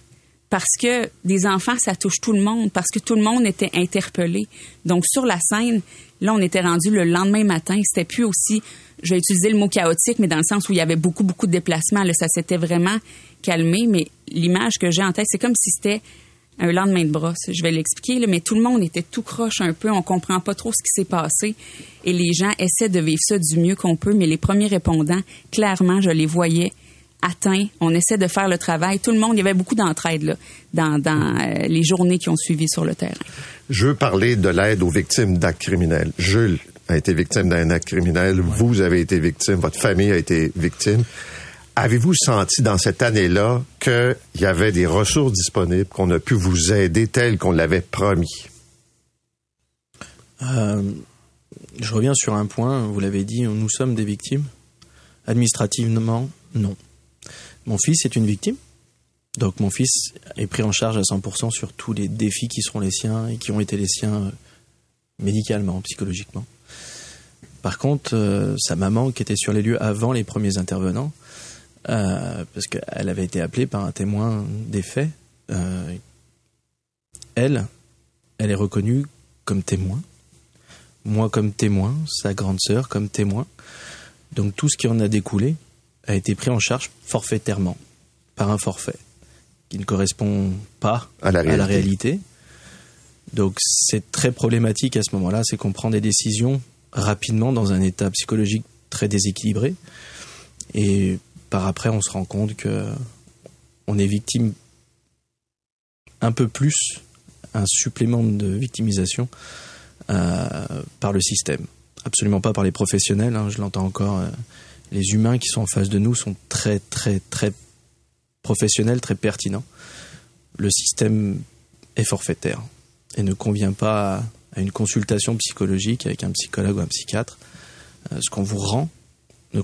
Parce que des enfants, ça touche tout le monde, parce que tout le monde était interpellé. Donc, sur la scène, là, on était rendu le lendemain matin. C'était plus aussi, je vais utiliser le mot chaotique, mais dans le sens où il y avait beaucoup, beaucoup de déplacements. Là, ça s'était vraiment calmé. Mais l'image que j'ai en tête, c'est comme si c'était un lendemain de brosse. Je vais l'expliquer, mais tout le monde était tout croche un peu. On comprend pas trop ce qui s'est passé. Et les gens essaient de vivre ça du mieux qu'on peut. Mais les premiers répondants, clairement, je les voyais atteints. On essaie de faire le travail. Tout le monde, il y avait beaucoup d'entraide là, dans, dans euh, les journées qui ont suivi sur le terrain. Je veux parler de l'aide aux victimes d'actes criminels. Jules a été victime d'un acte criminel. Ouais. Vous avez été victime. Votre famille a été victime. Avez-vous senti dans cette année-là qu'il y avait des ressources disponibles, qu'on a pu vous aider tel qu'on l'avait promis? Euh, je reviens sur un point, vous l'avez dit, nous sommes des victimes. Administrativement, non. Mon fils est une victime. Donc mon fils est pris en charge à 100% sur tous les défis qui seront les siens et qui ont été les siens médicalement, psychologiquement. Par contre, euh, sa maman, qui était sur les lieux avant les premiers intervenants, euh, parce qu'elle avait été appelée par un témoin des faits. Euh, elle, elle est reconnue comme témoin. Moi comme témoin, sa grande sœur comme témoin. Donc tout ce qui en a découlé a été pris en charge forfaitairement par un forfait qui ne correspond pas à la réalité. À la réalité. Donc c'est très problématique à ce moment-là, c'est qu'on prend des décisions rapidement dans un état psychologique très déséquilibré et par après, on se rend compte que on est victime un peu plus, un supplément de victimisation euh, par le système. Absolument pas par les professionnels, hein, je l'entends encore. Euh, les humains qui sont en face de nous sont très, très, très professionnels, très pertinents. Le système est forfaitaire et ne convient pas à, une consultation psychologique avec un psychologue ou un psychiatre. Euh, ce qu'on vous rend ne,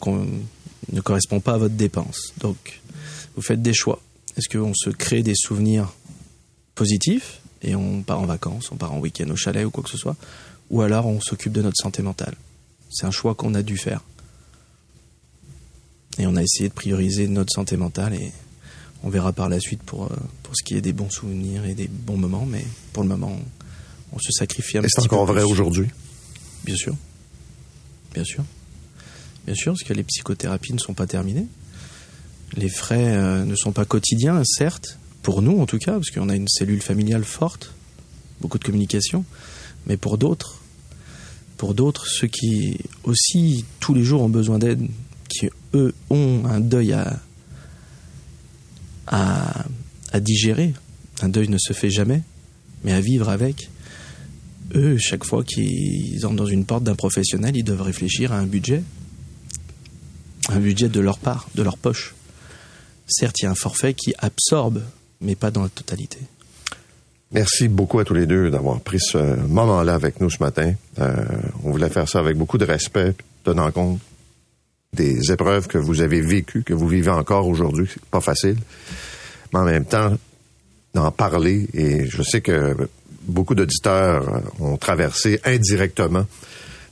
ne correspond pas à votre dépense. Donc, vous faites des choix. Est-ce qu'on se crée des souvenirs positifs et on part en vacances, on part en week-end au chalet ou quoi que ce soit, ou alors on s'occupe de notre santé mentale? C'est un choix qu'on a dû faire. Et on a essayé de prioriser notre santé mentale et on verra par la suite pour, euh, pour ce qui est des bons souvenirs et des bons moments, mais pour le moment, on, on se sacrifie un Et petit c'est peu. encore vrai aujourd'hui? Bien sûr. Bien sûr. Bien sûr, parce que les psychothérapies ne sont pas terminées. Les frais euh, ne sont pas quotidiens, certes, pour nous en tout cas, parce qu'on a une cellule familiale forte, beaucoup de communication, mais pour d'autres, pour d'autres, ceux qui aussi tous les jours ont besoin d'aide, qui eux ont un deuil à, digérer, un deuil ne se fait jamais, mais à vivre avec, eux, chaque fois qu'ils entrent dans une porte d'un professionnel, ils doivent réfléchir à un budget. Un budget de leur part, de leur poche. Certes, il y a un forfait qui absorbe, mais pas dans la totalité. Merci beaucoup à tous les deux d'avoir pris ce moment-là avec nous ce matin. Euh, on voulait faire ça avec beaucoup de respect, tenant compte des épreuves que vous avez vécues, que vous vivez encore aujourd'hui. C'est pas facile. Mais en même temps, d'en parler, et je sais que beaucoup d'auditeurs ont traversé indirectement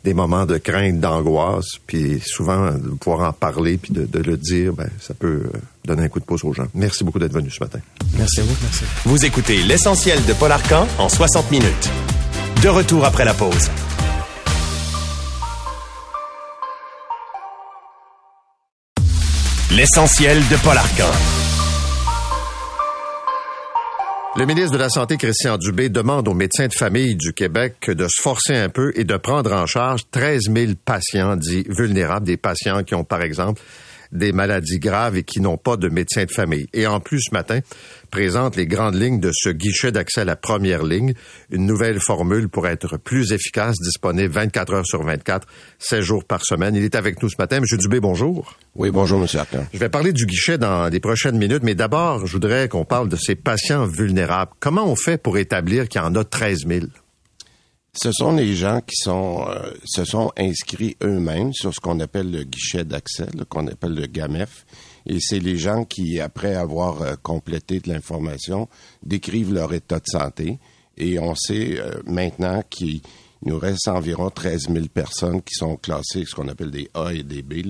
des moments de crainte, d'angoisse, puis souvent de pouvoir en parler, puis de, de le dire, ben, ça peut euh, donner un coup de pouce aux gens. Merci beaucoup d'être venu ce matin. Merci à vous. Merci. Vous écoutez l'essentiel de Paul Arcan en 60 minutes. De retour après la pause. L'essentiel de Paul Arcan. Le ministre de la Santé, Christian Dubé, demande aux médecins de famille du Québec de se forcer un peu et de prendre en charge 13 000 patients dits vulnérables, des patients qui ont, par exemple, des maladies graves et qui n'ont pas de médecin de famille. Et en plus, ce matin, présente les grandes lignes de ce guichet d'accès à la première ligne, une nouvelle formule pour être plus efficace, disponible 24 heures sur 24, 16 jours par semaine. Il est avec nous ce matin. Monsieur Dubé, bonjour. Oui, bonjour, M. Arcan. Je vais parler du guichet dans les prochaines minutes, mais d'abord, je voudrais qu'on parle de ces patients vulnérables. Comment on fait pour établir qu'il y en a 13 000? Ce sont les gens qui sont euh, se sont inscrits eux-mêmes sur ce qu'on appelle le guichet d'accès, qu'on appelle le GAMEF. Et c'est les gens qui, après avoir euh, complété de l'information, décrivent leur état de santé. Et on sait euh, maintenant qu'il nous reste environ 13 000 personnes qui sont classées, ce qu'on appelle des A et des B,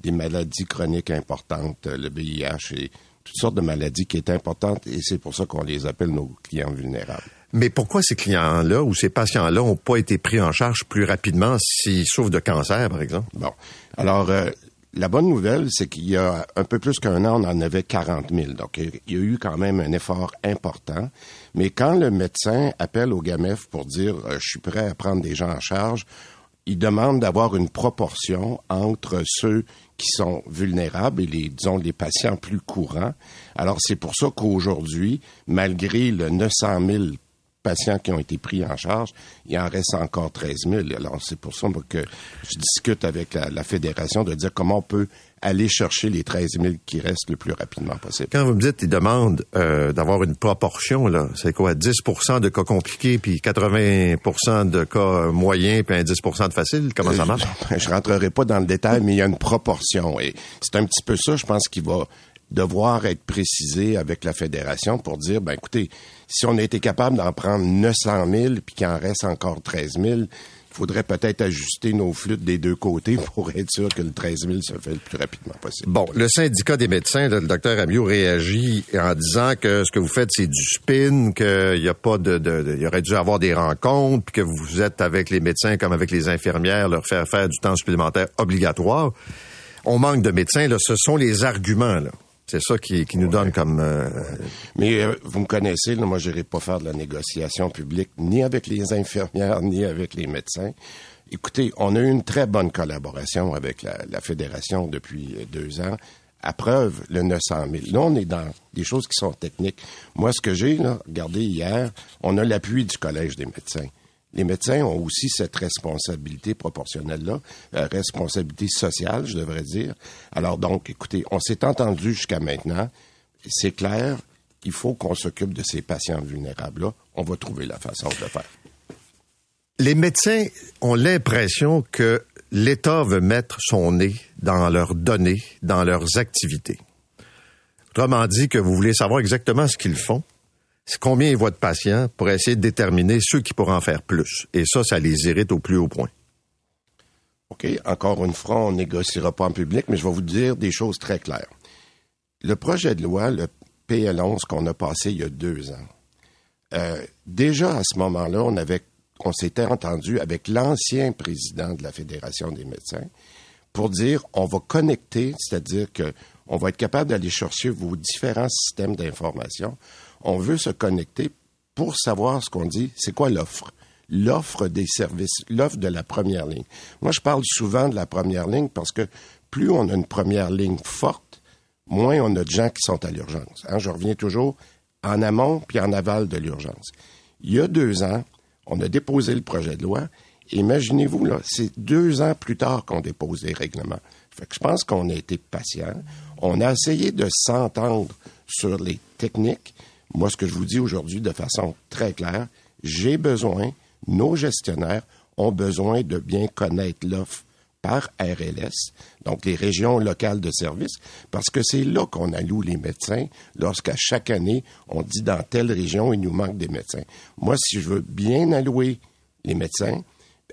des maladies chroniques importantes, euh, le VIH et toutes sortes de maladies qui est importante. Et c'est pour ça qu'on les appelle nos clients vulnérables. Mais pourquoi ces clients-là ou ces patients-là n'ont pas été pris en charge plus rapidement s'ils souffrent de cancer, par exemple? Bon. Alors, euh, la bonne nouvelle, c'est qu'il y a un peu plus qu'un an, on en avait 40 000. Donc, il y a eu quand même un effort important. Mais quand le médecin appelle au GAMEF pour dire euh, je suis prêt à prendre des gens en charge, il demande d'avoir une proportion entre ceux qui sont vulnérables et les, disons, les patients plus courants. Alors, c'est pour ça qu'aujourd'hui, malgré le 900 000 patients qui ont été pris en charge, il en reste encore 13 000. Alors, c'est pour ça moi, que je discute avec la, la, fédération de dire comment on peut aller chercher les 13 000 qui restent le plus rapidement possible. Quand vous me dites qu'ils demandent euh, d'avoir une proportion, là, c'est quoi, 10% de cas compliqués, puis 80% de cas moyens, puis un 10% de faciles? Comment ça marche? Euh, je, je rentrerai pas dans le détail, mais il y a une proportion. Et c'est un petit peu ça, je pense, qu'il va devoir être précisé avec la fédération pour dire, ben écoutez, si on a été capable d'en prendre 900 000 puis qu'il en reste encore 13 000, il faudrait peut-être ajuster nos flûtes des deux côtés pour être sûr que le 13 000 se fait le plus rapidement possible. Bon, le syndicat des médecins, le docteur Amiot réagit en disant que ce que vous faites, c'est du spin, qu'il y a pas de, de, de, il aurait dû avoir des rencontres, puis que vous êtes avec les médecins comme avec les infirmières, leur faire faire du temps supplémentaire obligatoire. On manque de médecins, là, ce sont les arguments, là. C'est ça qui, qui nous ouais. donne comme. Euh... Mais euh, vous me connaissez, là, moi, je n'irai pas faire de la négociation publique ni avec les infirmières ni avec les médecins. Écoutez, on a eu une très bonne collaboration avec la, la fédération depuis euh, deux ans. À preuve, le 900 000. Là, on est dans des choses qui sont techniques. Moi, ce que j'ai regardé hier, on a l'appui du Collège des médecins les médecins ont aussi cette responsabilité proportionnelle-là, euh, responsabilité sociale, je devrais dire. Alors donc, écoutez, on s'est entendu jusqu'à maintenant. C'est clair, il faut qu'on s'occupe de ces patients vulnérables-là. On va trouver la façon de le faire. Les médecins ont l'impression que l'État veut mettre son nez dans leurs données, dans leurs activités. Autrement dit, que vous voulez savoir exactement ce qu'ils font, combien ils voient de patients pour essayer de déterminer ceux qui pourraient en faire plus? Et ça, ça les irrite au plus haut point. OK, encore une fois, on négociera pas en public, mais je vais vous dire des choses très claires. Le projet de loi, le PL11 qu'on a passé il y a deux ans, euh, déjà à ce moment-là, on avait, on s'était entendu avec l'ancien président de la Fédération des médecins pour dire on va connecter, c'est-à-dire que on va être capable d'aller chercher vos différents systèmes d'information. On veut se connecter pour savoir ce qu'on dit, c'est quoi l'offre? L'offre des services, l'offre de la première ligne. Moi, je parle souvent de la première ligne parce que plus on a une première ligne forte, moins on a de gens qui sont à l'urgence. Hein, je reviens toujours en amont puis en aval de l'urgence. Il y a deux ans, on a déposé le projet de loi. Imaginez-vous, là, c'est deux ans plus tard qu'on dépose les règlements. Fait que je pense qu'on a été patient. On a essayé de s'entendre sur les techniques. Moi, ce que je vous dis aujourd'hui de façon très claire, j'ai besoin, nos gestionnaires ont besoin de bien connaître l'offre par RLS, donc les régions locales de services, parce que c'est là qu'on alloue les médecins lorsqu'à chaque année, on dit dans telle région, il nous manque des médecins. Moi, si je veux bien allouer les médecins,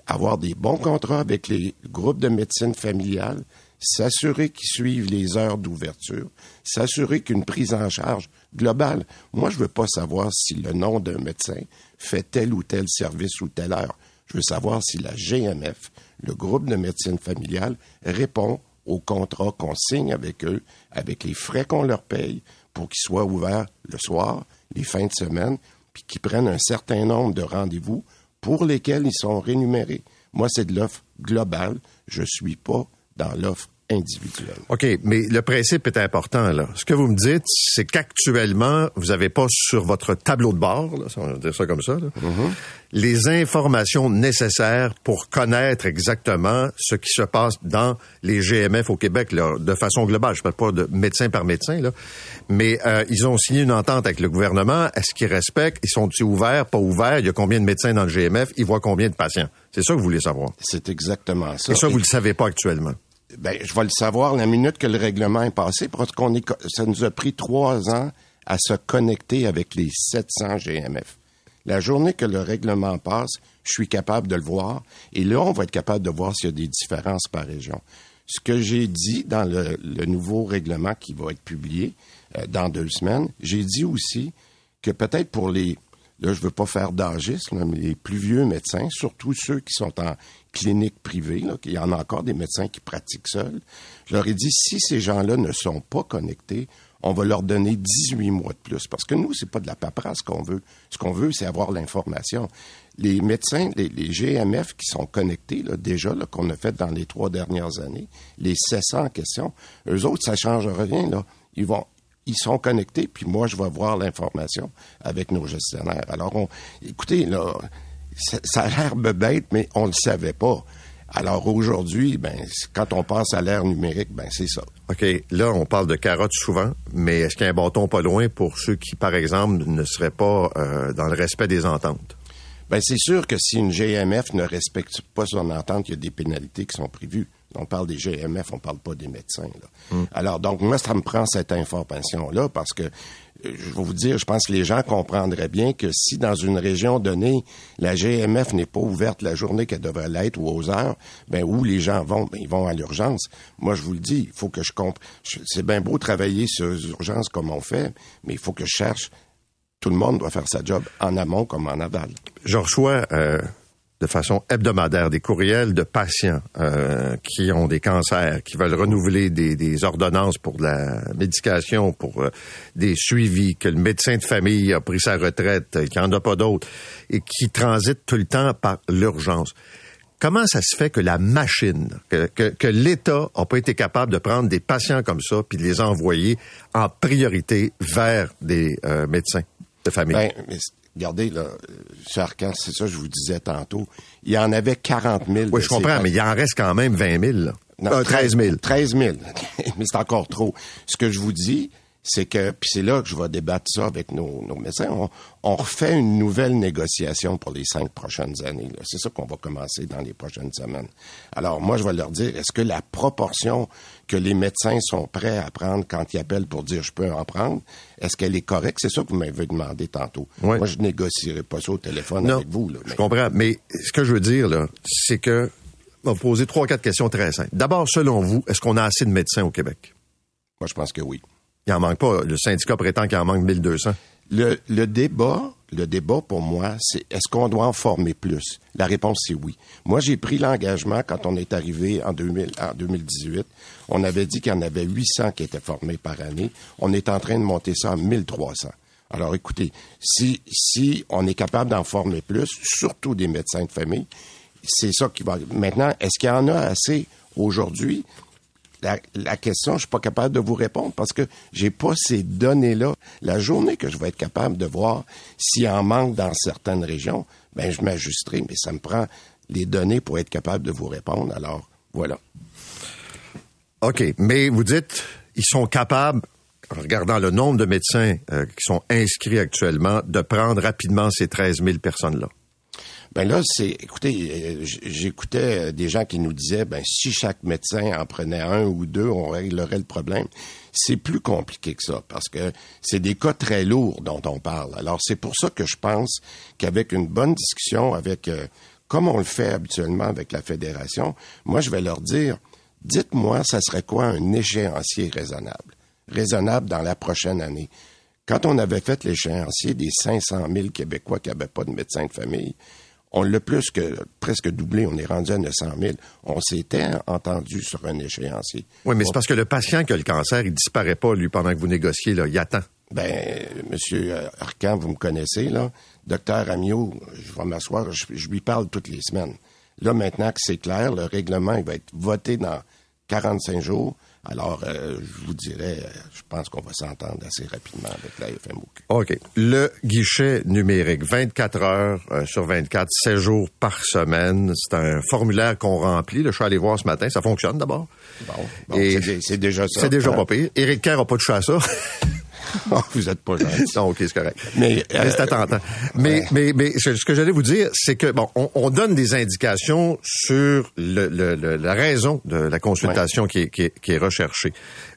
avoir des bons contrats avec les groupes de médecine familiale, s'assurer qu'ils suivent les heures d'ouverture, s'assurer qu'une prise en charge globale. Moi, je veux pas savoir si le nom d'un médecin fait tel ou tel service ou telle heure. Je veux savoir si la GMF, le groupe de médecine familiale, répond au contrat qu'on signe avec eux, avec les frais qu'on leur paye pour qu'ils soient ouverts le soir, les fins de semaine, puis qu'ils prennent un certain nombre de rendez-vous pour lesquels ils sont rémunérés. Moi, c'est de l'offre globale. Je ne suis pas dans l'offre individuelle. OK, mais le principe est important, là. Ce que vous me dites, c'est qu'actuellement, vous n'avez pas sur votre tableau de bord, là, on va dire ça comme ça, là, Mm-hmm. les informations nécessaires pour connaître exactement ce qui se passe dans les GMF au Québec, là, de façon globale. Je ne parle pas de médecin par médecin, là. Mais euh, ils ont signé une entente avec le gouvernement. Est-ce qu'ils respectent? Ils sont-ils ouverts, pas ouverts? Il y a combien de médecins dans le GMF? Ils voient combien de patients? C'est ça que vous voulez savoir. C'est exactement ça. Et ça, vous Et- le savez pas actuellement. Ben, je vais le savoir la minute que le règlement est passé, parce qu'on est, ça nous a pris trois ans à se connecter avec les 700 GMF. La journée que le règlement passe, je suis capable de le voir, et là, on va être capable de voir s'il y a des différences par région. Ce que j'ai dit dans le, le nouveau règlement qui va être publié euh, dans deux semaines, j'ai dit aussi que peut-être pour les, là, je veux pas faire d'agisme, là, mais les plus vieux médecins, surtout ceux qui sont en clinique privée, là, qu'il y en a encore des médecins qui pratiquent seuls, je leur ai dit, si ces gens-là ne sont pas connectés, on va leur donner 18 mois de plus. Parce que nous, c'est pas de la paperasse qu'on veut. Ce qu'on veut, c'est avoir l'information. Les médecins, les, GMF qui sont connectés, là, déjà, qu'on a fait dans les trois dernières années, les 700 en question, eux autres, ça change rien, là. Ils vont, ils sont connectés, puis moi, je vais voir l'information avec nos gestionnaires. Alors, on, écoutez, là, ça, ça a l'air bête, mais on ne le savait pas. Alors aujourd'hui, ben, quand on passe à l'ère numérique, ben, c'est ça. OK, là, on parle de carottes souvent, mais est-ce qu'il y a un bâton pas loin pour ceux qui, par exemple, ne seraient pas euh, dans le respect des ententes? Ben, c'est sûr que si une GMF ne respecte pas son entente, il y a des pénalités qui sont prévues. On parle des GMF, on parle pas des médecins. là. Alors, donc, moi, ça me prend cette information-là parce que, euh, je vais vous dire, je pense que les gens comprendraient bien que si dans une région donnée, la GMF n'est pas ouverte la journée qu'elle devrait l'être ou aux heures, ben, où les gens vont? Ben, ils vont à l'urgence. Moi, je vous le dis, il faut que je comprenne. C'est bien beau travailler sur les urgences comme on fait, mais il faut que je cherche tout le monde doit faire sa job en amont comme en aval. Je reçois euh, de façon hebdomadaire des courriels de patients euh, qui ont des cancers, qui veulent renouveler des, ordonnances pour de la médication, pour euh, des suivis, que le médecin de famille a pris sa retraite, euh, qu'il n'y en a pas d'autres, et qui transitent tout le temps par l'urgence. Comment ça se fait que la machine, que, l'État n'a pas été capable de prendre des patients comme ça puis de les envoyer en priorité vers des médecins de famille? Ben, regardez, là, euh, sur Arcand, c'est ça que je vous disais tantôt. Il y en avait 40 000. Oui, je comprends, mais il en reste quand même 20 000. là. Non, Euh, 13 000. 13 000. mais c'est encore trop. Ce que je vous dis, c'est que, puis c'est là que je vais débattre ça avec nos, nos médecins, on, on, refait une nouvelle négociation pour les cinq prochaines années. C'est ça qu'on va commencer dans les prochaines semaines. Alors moi, je vais leur dire, est-ce que la proportion que les médecins sont prêts à prendre quand ils appellent pour dire je peux en prendre, est-ce qu'elle est correcte? C'est ça que vous m'avez demandé tantôt. Moi, je négocierai pas ça au téléphone avec vous. Là, Je comprends, mais ce que je veux dire, là, c'est que on va poser trois, quatre questions très simples. D'abord, selon vous, est-ce qu'on a assez de médecins au Québec? Moi, je pense que oui. Il en manque pas. Le syndicat prétend qu'il en manque 1200. Le, le débat, le débat pour moi, c'est est-ce qu'on doit en former plus? La réponse, c'est oui. Moi, j'ai pris l'engagement quand on est arrivé en, 2000, en 2018. On avait dit qu'il y en avait 800 qui étaient formés par année. On est en train de monter ça à 1300. Alors, écoutez, si, si on est capable d'en former plus, surtout des médecins de famille, c'est ça qui va. Maintenant, est-ce qu'il y en a assez aujourd'hui? La, question, je suis pas capable de vous répondre parce que j'ai pas ces données-là. La journée que je vais être capable de voir s'il en manque dans certaines régions, ben je m'ajusterai, mais ça me prend les données pour être capable de vous répondre. Alors, voilà. OK, mais vous dites, ils sont capables, en regardant le nombre de médecins euh, qui sont inscrits actuellement, de prendre rapidement ces 13 000 personnes-là. Ben là, c'est, écoutez, euh, j'écoutais euh, des gens qui nous disaient, ben si chaque médecin en prenait un ou deux, on réglerait le problème. C'est plus compliqué que ça parce que c'est des cas très lourds dont on parle. Alors c'est pour ça que je pense qu'avec une bonne discussion, avec euh, comme on le fait habituellement avec la fédération, moi je vais leur dire, dites-moi, ça serait quoi un échéancier raisonnable, raisonnable dans la prochaine année. Quand on avait fait l'échéancier des 500 000 Québécois qui n'avaient pas de médecin de famille, on l'a plus que presque doublé. On est rendu à 900 000. On s'était entendu sur un échéancier. Oui, mais c'est parce que le patient qui a le cancer, il disparaît pas, lui, pendant que vous négociez, là. Il attend. Ben, Monsieur Arcan, vous me connaissez, là. Docteur Amiot, je vais m'asseoir, je, je, lui parle toutes les semaines. Là, maintenant que c'est clair, le règlement, il va être voté dans 45 jours. Alors, euh, je vous dirais, euh, je pense qu'on va s'entendre assez rapidement avec la FMOQ. OK. Le guichet numérique, 24 heures euh, sur 24, 7 jours par semaine. C'est un formulaire qu'on remplit. je suis allé voir ce matin. Ça fonctionne d'abord. Bon, c'est déjà ça. C'est déjà pas pire. Éric Kerr n'a pas touché à ça. Oh, vous êtes pas gentil. non, ok, c'est correct. Mais reste attentant. Mais, mais, mais ce que j'allais vous dire, c'est que bon, on, on, donne des indications sur le, le, la raison de la consultation qui, est, qui, est, qui, est, recherchée.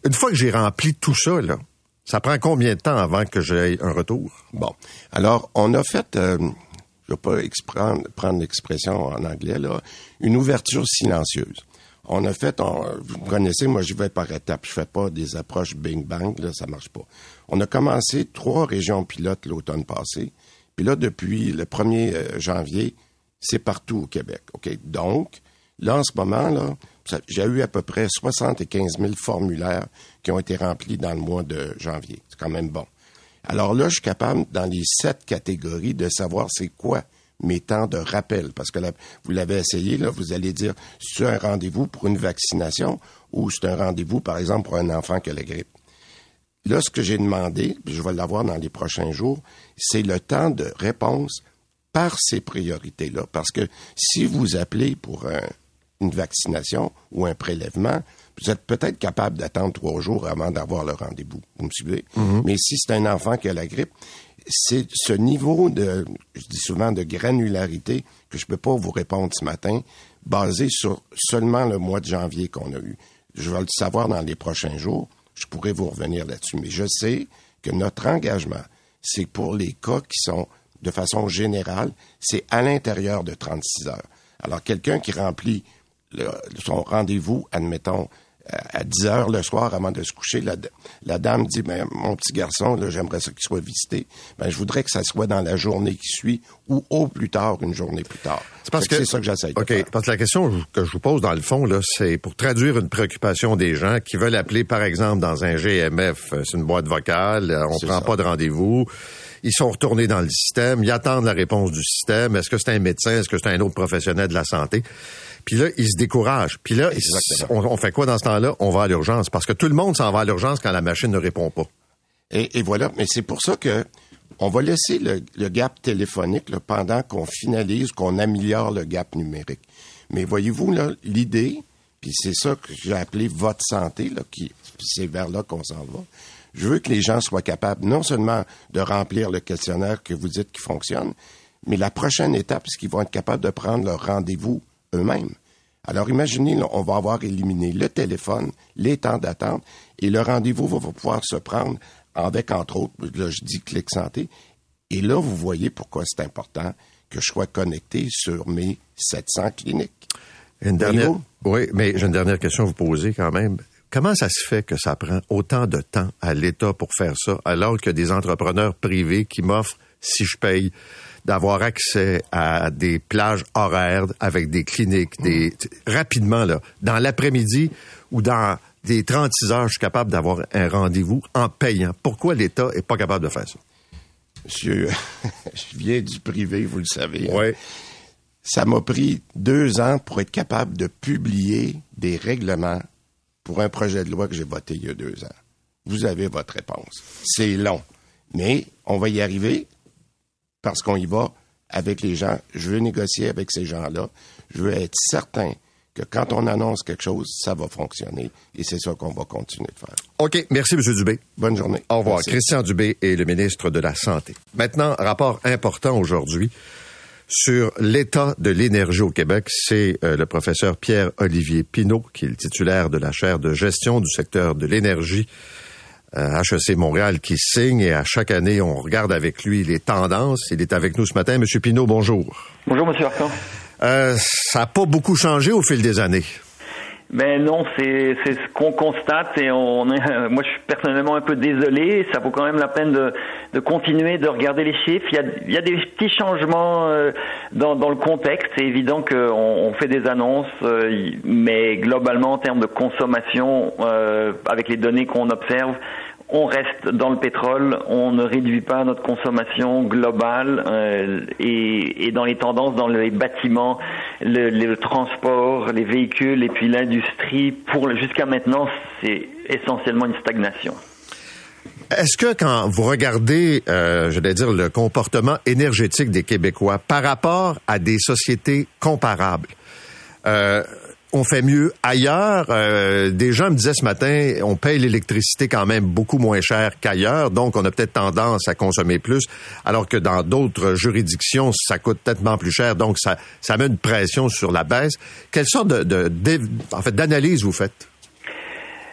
Une fois que j'ai rempli tout ça, là, ça prend combien de temps avant que j'aie un retour? Bon, alors on a fait. Euh, je vais pas prendre, prendre l'expression en anglais là, une ouverture silencieuse on a fait, vous connaissez, moi je vais par étapes, je fais pas des approches bing bang, là ça marche pas. On a commencé trois régions pilotes l'automne passé. Puis là, depuis le 1er euh, janvier, c'est partout au Québec. OK? Donc, là, en ce moment, là, j'ai eu à peu près 75 000 formulaires qui ont été remplis dans le mois de janvier. C'est quand même bon. Alors là, je suis capable, dans les sept catégories, de savoir c'est quoi mes temps de rappel. Parce que là, vous l'avez essayé, là, vous allez dire, c'est un rendez-vous pour une vaccination ou c'est un rendez-vous, par exemple, pour un enfant qui a la grippe? Là, ce que j'ai demandé, puis je vais l'avoir dans les prochains jours, c'est le temps de réponse par ces priorités-là. Parce que si vous appelez pour une vaccination ou un prélèvement, vous êtes peut-être capable d'attendre trois jours avant d'avoir le rendez-vous. Vous me suivez? Mm-hmm. Mais si c'est un enfant qui a la grippe, c'est ce niveau de, je dis souvent, de granularité que je ne peux pas vous répondre ce matin, basé sur seulement le mois de janvier qu'on a eu. Je vais le savoir dans les prochains jours je pourrais vous revenir là-dessus. Mais je sais que notre engagement, c'est pour les cas qui sont de façon générale, c'est à l'intérieur de 36 heures. Alors, quelqu'un qui remplit son rendez-vous, admettons, à 10 heures le soir avant de se coucher, la, la dame dit, ben, mon petit garçon, j'aimerais ça qu'il soit visité. Ben, je voudrais que ça soit dans la journée qui suit ou au plus tard, une journée plus tard. C'est parce que, c'est ça que j'essaie OK. Parce que la question que je vous pose dans le fond, là, c'est pour traduire une préoccupation des gens qui veulent appeler, par exemple, dans un GMF, euh, c'est une boîte vocale, euh, on prend pas de rendez-vous. Ils sont retournés dans le système, ils attendent la réponse du système. Est-ce que c'est un médecin? Est-ce que c'est un autre professionnel de la santé? Puis là, ils se découragent. Puis là, on, fait quoi dans ce temps-là? On va à l'urgence. Parce que tout le monde s'en va à l'urgence quand la machine ne répond pas. Et, voilà. Mais c'est pour ça que on va laisser le, gap téléphonique pendant qu'on finalise, qu'on améliore le gap numérique. Mais voyez-vous, là, l'idée, puis c'est ça que j'ai appelé votre santé, là, qui c'est vers là qu'on s'en va. Je veux que les gens soient capables non seulement de remplir le questionnaire que vous dites qui fonctionne, mais la prochaine étape, c'est qu'ils vont être capables de prendre leur rendez-vous eux-mêmes. Alors imaginez, là, on va avoir éliminé le téléphone, les temps d'attente, et le rendez-vous va pouvoir se prendre avec, entre autres, là, je dis clic santé. Et là, vous voyez pourquoi c'est important que je sois connecté sur mes 700 cliniques. Une dernière, oui, mais j'ai une dernière question à vous poser quand même. Comment ça se fait que ça prend autant de temps à l'État pour faire ça, alors a des entrepreneurs privés qui m'offrent, si je paye, d'avoir accès à des plages horaires avec des cliniques, des rapidement là, dans l'après-midi ou dans des 36 heures, je suis capable d'avoir un rendez-vous en payant. Pourquoi l'État est pas capable de faire ça? Monsieur, je viens du privé, vous le savez. hein. Oui. Ça m'a pris deux ans pour être capable de publier des règlements pour un projet de loi que j'ai voté il y a deux ans. Vous avez votre réponse. C'est long. Mais on va y arriver parce qu'on y va avec les gens. Je veux négocier avec ces gens-là. Je veux être certain que quand on annonce quelque chose, ça va fonctionner. Et c'est ça qu'on va continuer de faire. OK, merci M. Dubé. Bonne journée. Au revoir. Merci. Christian Dubé est le ministre de la Santé. Maintenant, rapport important aujourd'hui sur l'état de l'énergie au Québec. C'est euh, le professeur Pierre-Olivier Pinault, qui est le titulaire de la chaire de gestion du secteur de l'énergie à HEC Montréal, qui signe et à chaque année, on regarde avec lui les tendances. Il est avec nous ce matin. Monsieur Pinault, bonjour. Bonjour, Monsieur Arcan. Euh, ça n'a pas beaucoup changé au fil des années. Ben non, c'est c'est ce qu'on constate et on est, moi je suis personnellement un peu désolé. Ça vaut quand même la peine de, de continuer de regarder les chiffres. Il y a, il y a des petits changements euh, dans, dans le contexte. C'est évident qu'on on fait des annonces, euh, mais globalement en termes de consommation, euh, avec les données qu'on observe, on reste dans le pétrole, on ne réduit pas notre consommation globale euh, et, et dans les tendances dans les bâtiments, le, le transport, les véhicules et puis l'industrie, pour jusqu'à maintenant, c'est essentiellement une stagnation. Est-ce que quand vous regardez, euh, dire, le comportement énergétique des Québécois par rapport à des sociétés comparables, euh, on fait mieux ailleurs? Euh, des gens me disaient ce matin, on paye l'électricité quand même beaucoup moins cher qu'ailleurs, donc on a peut-être tendance à consommer plus, alors que dans d'autres juridictions, ça coûte tellement plus cher, donc ça, ça met une pression sur la baisse. Quelle sorte de, de, d'év- en fait, d'analyse vous faites?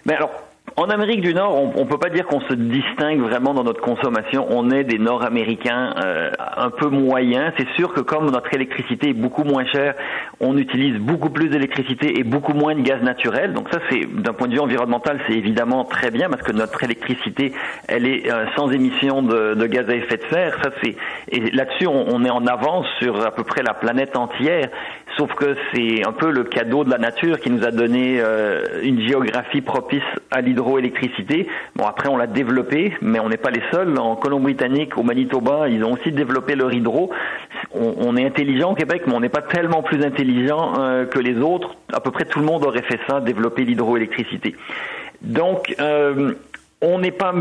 Mais alors, en Amérique du Nord, on, on peut pas dire qu'on se distingue vraiment dans notre consommation. On est des Nord-Américains euh, un peu moyens. C'est sûr que comme notre électricité est beaucoup moins chère, on utilise beaucoup plus d'électricité et beaucoup moins de gaz naturel. Donc ça, c'est d'un point de vue environnemental, c'est évidemment très bien parce que notre électricité, elle est euh, sans émission de, de gaz à effet de serre. Ça, c'est et là-dessus, on, on est en avance sur à peu près la planète entière. Sauf que c'est un peu le cadeau de la nature qui nous a donné euh, une géographie propice à l'hydroélectricité. Bon, après, on l'a développé, mais on n'est pas les seuls. En Colombie-Britannique, au Manitoba, ils ont aussi développé leur hydro. On, est intelligent au Québec, mais on n'est pas tellement plus intelligent euh, que les autres. À peu près tout le monde aurait fait ça, développer l'hydroélectricité. Donc, euh, on n'est pas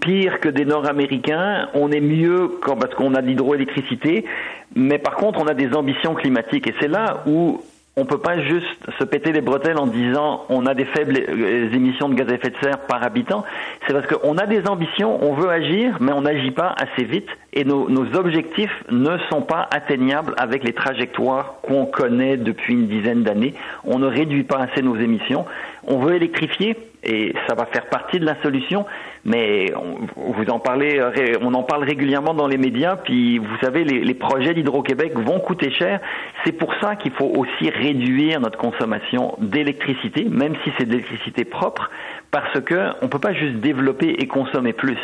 pire que des Nord-Américains, on est mieux parce qu'on a de l'hydroélectricité, mais par contre on a des ambitions climatiques et c'est là où on peut pas juste se péter les bretelles en disant on a des faibles euh, émissions de gaz à effet de serre par habitant. C'est parce qu'on a des ambitions, on veut agir, mais on n'agit pas assez vite et nos, nos objectifs ne sont pas atteignables avec les trajectoires qu'on connaît depuis une dizaine d'années. On ne réduit pas assez nos émissions. On veut électrifier et ça va faire partie de la solution, mais on, vous en parlez, euh, parle régulièrement dans les médias, puis vous savez, les, les projets d'Hydro-Québec vont coûter cher. C'est pour ça qu'il faut aussi réduire notre consommation d'électricité, même si c'est de l'électricité propre, parce que on peut pas juste développer et consommer plus.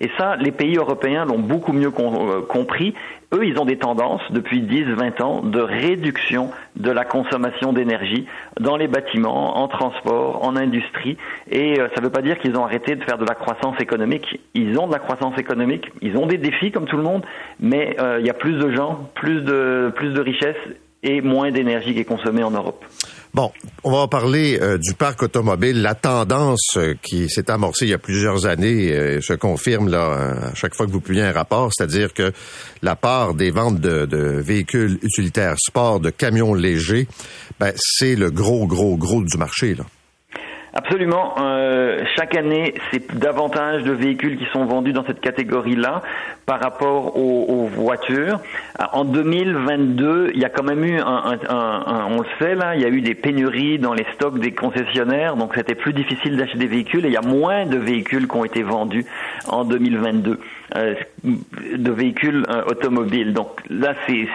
Et ça, les pays européens l'ont beaucoup mieux euh, compris. Eux, ils ont des tendances depuis 10-20 ans de réduction de la consommation d'énergie dans les bâtiments, en transport, en industrie. Et euh, ça ne veut pas dire qu'ils ont arrêté de faire de la croissance économique. Ils ont de la croissance économique, ils ont des défis comme tout le monde, mais euh, il y a plus de gens, plus de, plus de richesses et moins d'énergie qui est consommée en Europe. Bon, on va parler euh, du parc automobile. La tendance euh, qui s'est amorcée il y a plusieurs années euh, se confirme là à chaque fois que vous publiez un rapport, c'est-à-dire que la part des ventes de, de véhicules utilitaires sport, de camions légers, ben, c'est le gros, gros, gros du marché. Là. Absolument. Euh, chaque année, c'est davantage de véhicules qui sont vendus dans cette catégorie-là par rapport aux, voitures. En 2022, il y a quand même eu, un, un, un, on le sait là, il y a eu des pénuries dans les stocks des concessionnaires, donc c'était plus difficile d'acheter des véhicules et il y a moins de véhicules qui ont été vendus en 2022. Euh, de véhicules euh, automobiles. Donc là, c'est,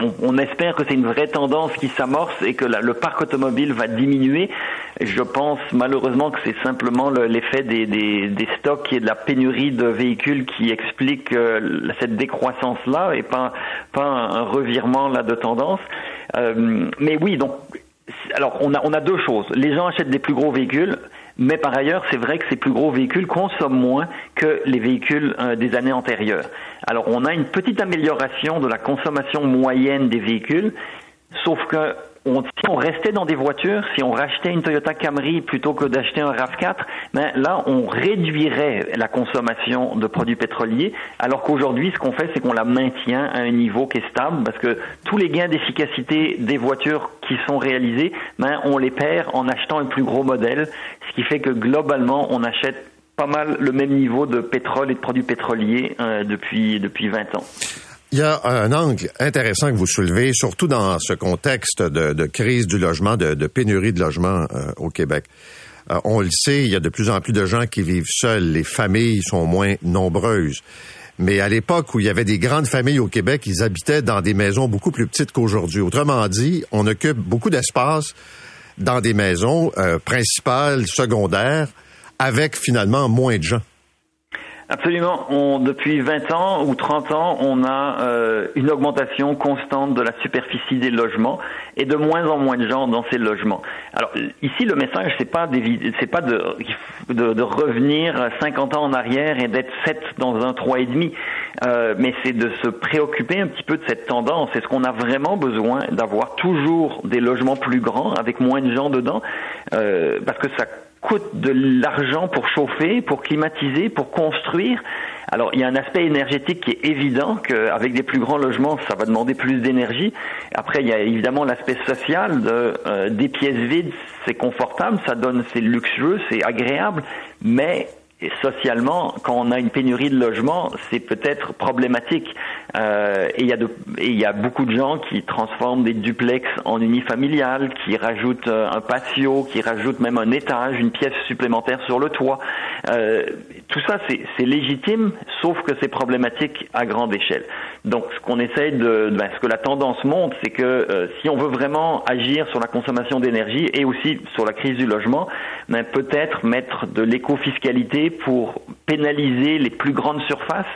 on, on, espère que c'est une vraie tendance qui s'amorce et que le parc automobile va diminuer. Je pense malheureusement que c'est simplement le, l'effet des, stocks et de la pénurie de véhicules qui explique euh, cette décroissance-là et pas, pas un, revirement là de tendance. Euh, mais oui, donc alors on a, on a deux choses. Les gens achètent des plus gros véhicules mais par ailleurs, c'est vrai que ces plus gros véhicules consomment moins que les véhicules euh, des années antérieures. Alors on a une petite amélioration de la consommation moyenne des véhicules, sauf que si on restait dans des voitures, si on rachetait une Toyota Camry plutôt que d'acheter un RAV4, ben là, on réduirait la consommation de produits pétroliers, alors qu'aujourd'hui, ce qu'on fait, c'est qu'on la maintient à un niveau qui est stable, parce que tous les gains d'efficacité des voitures qui sont réalisés, ben, on les perd en achetant un plus gros modèle, ce qui fait que globalement, on achète pas mal le même niveau de pétrole et de produits pétroliers euh, depuis, depuis 20 ans. Il y a un angle intéressant que vous soulevez, surtout dans ce contexte de, crise du logement, de, pénurie de logement euh, au Québec. Euh, on le sait, il y a de plus en plus de gens qui vivent seuls. Les familles sont moins nombreuses. Mais à l'époque où il y avait des grandes familles au Québec, ils habitaient dans des maisons beaucoup plus petites qu'aujourd'hui. Autrement dit, on occupe beaucoup d'espace dans des maisons euh, principales, secondaires, avec finalement moins de gens. Absolument. On, depuis 20 ans ou 30 ans, on a euh, une augmentation constante de la superficie des logements et de moins en moins de gens dans ces logements. Alors ici, le message, c'est pas c'est pas de, de, de, revenir 50 ans en arrière et d'être 7 dans un 3,5, et demi, euh, mais c'est de se préoccuper un petit peu de cette tendance. Est-ce qu'on a vraiment besoin d'avoir toujours des logements plus grands avec moins de gens dedans euh, Parce que ça coûte de l'argent pour chauffer, pour climatiser, pour construire. Alors, il y a un aspect énergétique qui est évident qu'avec des plus grands logements, ça va demander plus d'énergie. Après, il y a évidemment l'aspect social de euh, des pièces vides, c'est confortable, ça donne, c'est luxueux, c'est agréable, mais et socialement, quand on a une pénurie de logements, c'est peut-être problématique. Euh, et il y, a y a beaucoup de gens qui transforment des duplex en unifamiliales, qui rajoutent euh, un patio, qui rajoutent même un étage, une pièce supplémentaire sur le toit. Euh, tout ça, c'est légitime, sauf que c'est problématique à grande échelle. Donc, ce qu'on essaye de, ben, ce que la tendance montre, c'est que euh, si on veut vraiment agir sur la consommation d'énergie et aussi sur la crise du logement, ben, peut-être mettre de l'éco-fiscalité pour pénaliser les plus grandes surfaces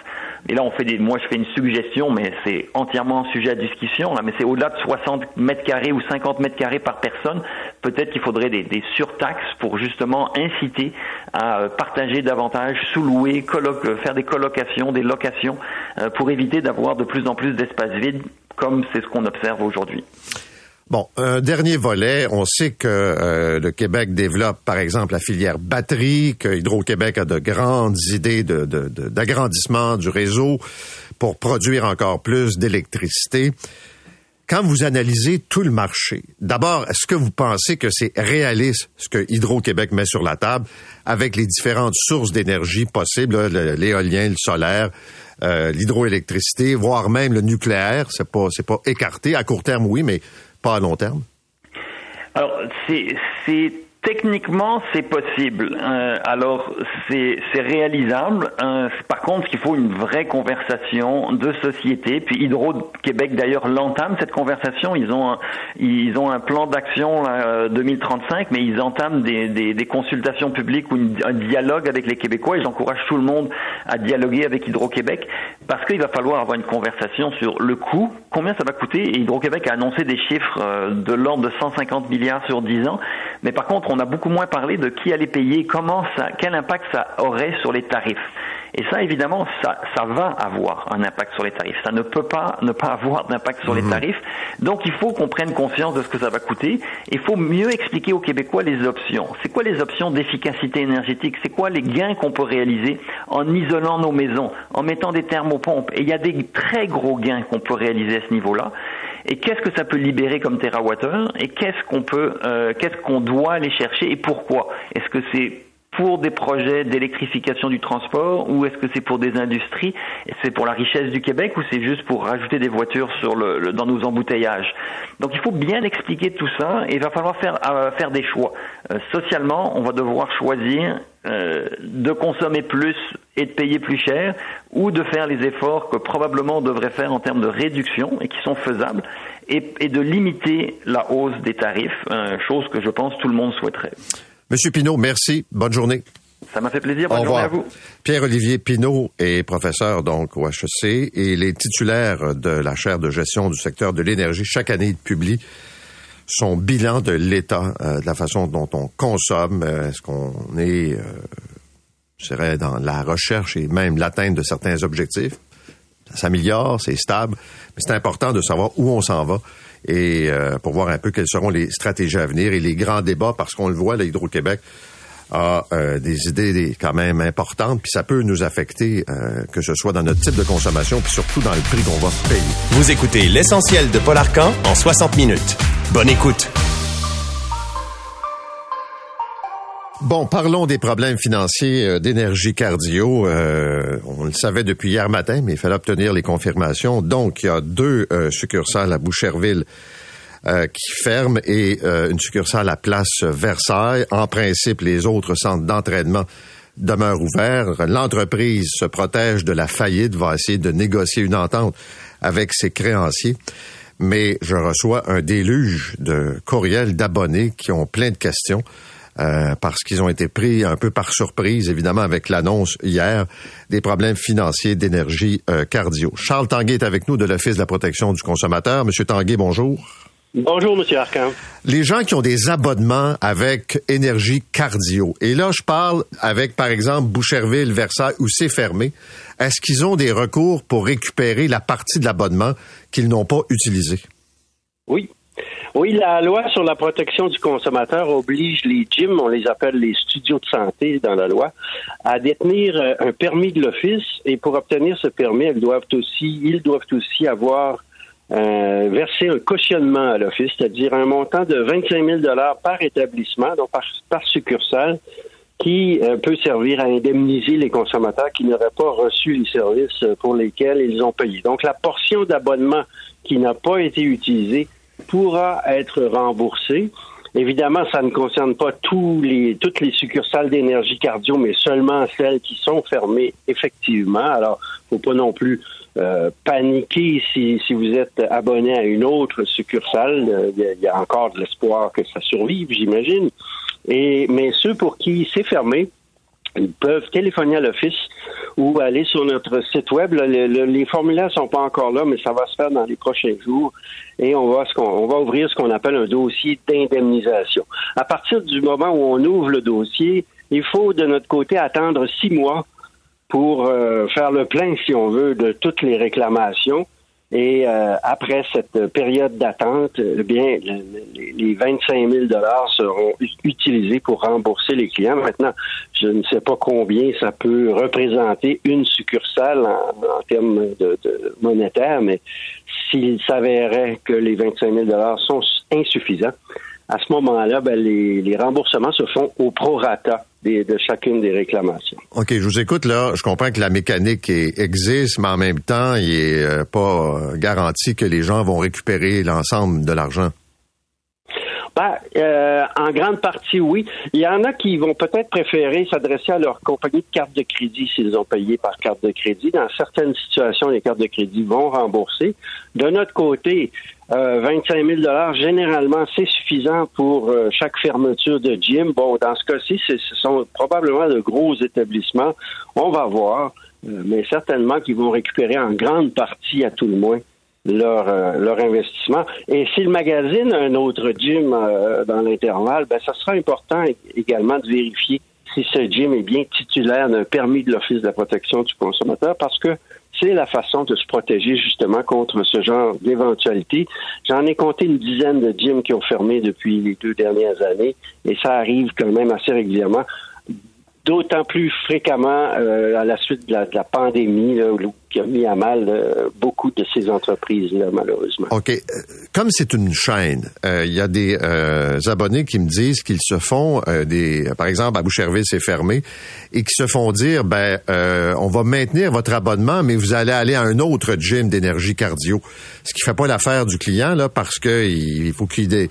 et là, on fait des, moi, je fais une suggestion, mais c'est entièrement sujet à discussion. Là, mais c'est au-delà de 60 mètres carrés ou 50 mètres carrés par personne. Peut-être qu'il faudrait des, des, surtaxes pour justement inciter à euh, partager davantage, sous-louer, euh, faire des colocations, des locations, euh, pour éviter d'avoir de plus en plus d'espaces vides, comme c'est ce qu'on observe aujourd'hui. Bon, un dernier volet, on sait que euh, le Québec développe, par exemple, la filière batterie, que Hydro-Québec a de grandes idées d'agrandissement du réseau pour produire encore plus d'électricité. Quand vous analysez tout le marché, d'abord, est-ce que vous pensez que c'est réaliste ce que Hydro-Québec met sur la table avec les différentes sources d'énergie possibles, l'éolien, le solaire, euh, l'hydroélectricité, voire même le nucléaire, c'est pas c'est pas écarté. À court terme oui, mais pas à long terme? Alors, c'est Techniquement, c'est possible. Euh, alors, c'est réalisable. Euh, par contre, il faut une vraie conversation de société. Puis Hydro-Québec, d'ailleurs, l'entame, cette conversation. Ils ont un, ils ont un plan d'action 2035, mais ils entament des, des, des consultations publiques ou un dialogue avec les Québécois. Et j'encourage tout le monde à dialoguer avec Hydro-Québec parce qu'il va falloir avoir une conversation sur le coût, combien ça va coûter. Et Hydro-Québec a annoncé des chiffres euh, de l'ordre de 150 milliards sur 10 ans. Mais par contre, on a beaucoup moins parlé de qui allait payer, comment ça, quel impact ça aurait sur les tarifs. Et ça, évidemment, ça, ça va avoir un impact sur les tarifs. Ça ne peut pas ne pas avoir d'impact sur les mhm. tarifs. Donc, il faut qu'on prenne conscience de ce que ça va coûter. Il faut mieux expliquer aux Québécois les options. C'est quoi les options d'efficacité énergétique? C'est quoi les gains qu'on peut réaliser en isolant nos maisons, en mettant des thermopompes Et il y a des très gros gains qu'on peut réaliser à ce niveau-là. Et qu'est-ce que ça peut libérer comme terawattheure et qu'est-ce qu'on peut, euh, qu'est-ce qu'on doit aller chercher et pourquoi? Est-ce que c'est pour des projets d'électrification du transport ou est-ce que c'est pour des industries? C'est pour la richesse du Québec ou c'est juste pour rajouter des voitures sur le, dans nos embouteillages? Donc il faut bien expliquer tout ça et il va falloir faire, euh, faire des choix. Euh, socialement, on va devoir choisir euh, de consommer plus et de payer plus cher ou de faire les efforts que probablement on devrait faire en termes de réduction et qui sont faisables et, et de limiter la hausse des tarifs, chose que je pense tout le monde souhaiterait. Monsieur Pinault, merci. Bonne journée. Ça m'a fait plaisir. Bonne journée à vous. Pierre-Olivier Pinault est professeur donc au HEC et il est titulaire de la chaire de gestion du secteur de l'énergie. Chaque année, il publie son bilan de l'État, euh, de la façon dont on consomme. Euh, est-ce qu'on est, euh, je dans la recherche et même l'atteinte de certains objectifs? Ça s'améliore, c'est stable, mais c'est important de savoir où on s'en va et pour voir un peu quelles seront les stratégies à venir et les grands débats, parce qu'on le voit, l'Hydro-Québec a euh, des idées quand même importantes, puis ça peut nous affecter, euh, que ce soit dans notre type de consommation, puis surtout dans le prix qu'on va payer. Vous écoutez l'essentiel de Paul Arcan en 60 minutes. Bonne écoute. Bon, parlons des problèmes financiers euh, d'énergie cardio. Euh, on le savait depuis hier matin, mais il fallait obtenir les confirmations. Donc, il y a deux euh, succursales à Boucherville qui ferment et une succursale à Place Versailles. En principe, les autres centres d'entraînement demeurent ouverts. L'entreprise se protège de la faillite, va essayer de négocier une entente avec ses créanciers. Mais je reçois un déluge de courriels d'abonnés qui ont plein de questions. Euh, parce qu'ils ont été pris un peu par surprise, évidemment, avec l'annonce hier des problèmes financiers d'énergie euh, cardio. Charles Tanguay est avec nous de l'Office de la protection du consommateur. Monsieur Tanguay, bonjour. Bonjour, Monsieur Arcan. Les gens qui ont des abonnements avec énergie cardio, et là, je parle avec, par exemple, Boucherville, Versailles, où c'est fermé, est-ce qu'ils ont des recours pour récupérer la partie de l'abonnement qu'ils n'ont pas utilisé? Oui, oui, la loi sur la protection du consommateur oblige les gyms, on les appelle les studios de santé dans la loi, à détenir euh, un permis de l'office et pour obtenir ce permis, elles doivent aussi, ils doivent aussi avoir euh, versé un cautionnement à l'office, c'est-à-dire un montant de 25 000 dollars par établissement, donc par, succursale, qui euh, peut servir à indemniser les consommateurs qui n'auraient pas reçu les services pour lesquels ils ont payé. Donc la portion d'abonnement qui n'a pas été utilisée pourra être remboursé. Évidemment, ça ne concerne pas tous les, toutes les succursales d'énergie cardio, mais seulement celles qui sont fermées effectivement. Alors, faut pas non plus euh, paniquer si, si vous êtes abonné à une autre succursale. Il y, a encore de l'espoir que ça survive, j'imagine. Et mais ceux pour qui c'est fermé, ils peuvent téléphoner à l'office ou aller sur notre site web. les formulaires sont pas encore là, mais ça va se faire dans les prochains jours. Et on va, on va ouvrir ce qu'on appelle un dossier d'indemnisation. À partir du moment où on ouvre le dossier, il faut de notre côté attendre six mois pour euh, faire le plein, si on veut, de toutes les réclamations. Et euh, après cette période d'attente, eh bien, les 25 000 dollars seront utilisés pour rembourser les clients. Maintenant, je ne sais pas combien ça peut représenter une succursale en, termes de, de monétaire, mais s'il s'avérait que les 25 000 dollars sont insuffisants, à ce moment-là, ben, les, remboursements se font au prorata de chacune des réclamations. OK, je vous écoute là. Je comprends que la mécanique existe, mais en même temps, il n'est euh, pas euh, garanti que les gens vont récupérer l'ensemble de l'argent. Ben, euh, en grande partie, oui. Il y en a qui vont peut-être préférer s'adresser à leur compagnie de carte de crédit s'ils ont payé par carte de crédit. Dans certaines situations, les cartes de crédit vont rembourser. De notre côté, euh, 25 000 dollars, généralement, c'est suffisant pour euh, chaque fermeture de gym. Bon, dans ce cas-ci, ce sont probablement de gros établissements. On va voir, euh, mais certainement qu'ils vont récupérer en grande partie, à tout le moins, leur, euh, leur investissement. Et s'ils magasinent un autre gym dans l'intervalle, ben, ça sera important également de vérifier si ce gym est bien titulaire d'un permis de l'Office de la protection du consommateur parce que c'est la façon de se protéger justement contre ce genre d'éventualité. J'en ai compté une dizaine de gyms qui ont fermé depuis les deux dernières années et ça arrive quand même assez régulièrement. D'autant plus fréquemment euh, à la suite de la, de la pandémie là, qui a mis à mal euh, beaucoup de ces entreprises-là, malheureusement. OK. Euh, Comme c'est une chaîne, euh, il y a des euh, abonnés qui me disent qu'ils se font des par exemple à Boucherville c'est fermé et qui se font dire ben on va maintenir votre abonnement mais vous allez aller à un autre gym d'énergie cardio. Ce qui fait pas l'affaire du client là parce que il faut qu'il ait,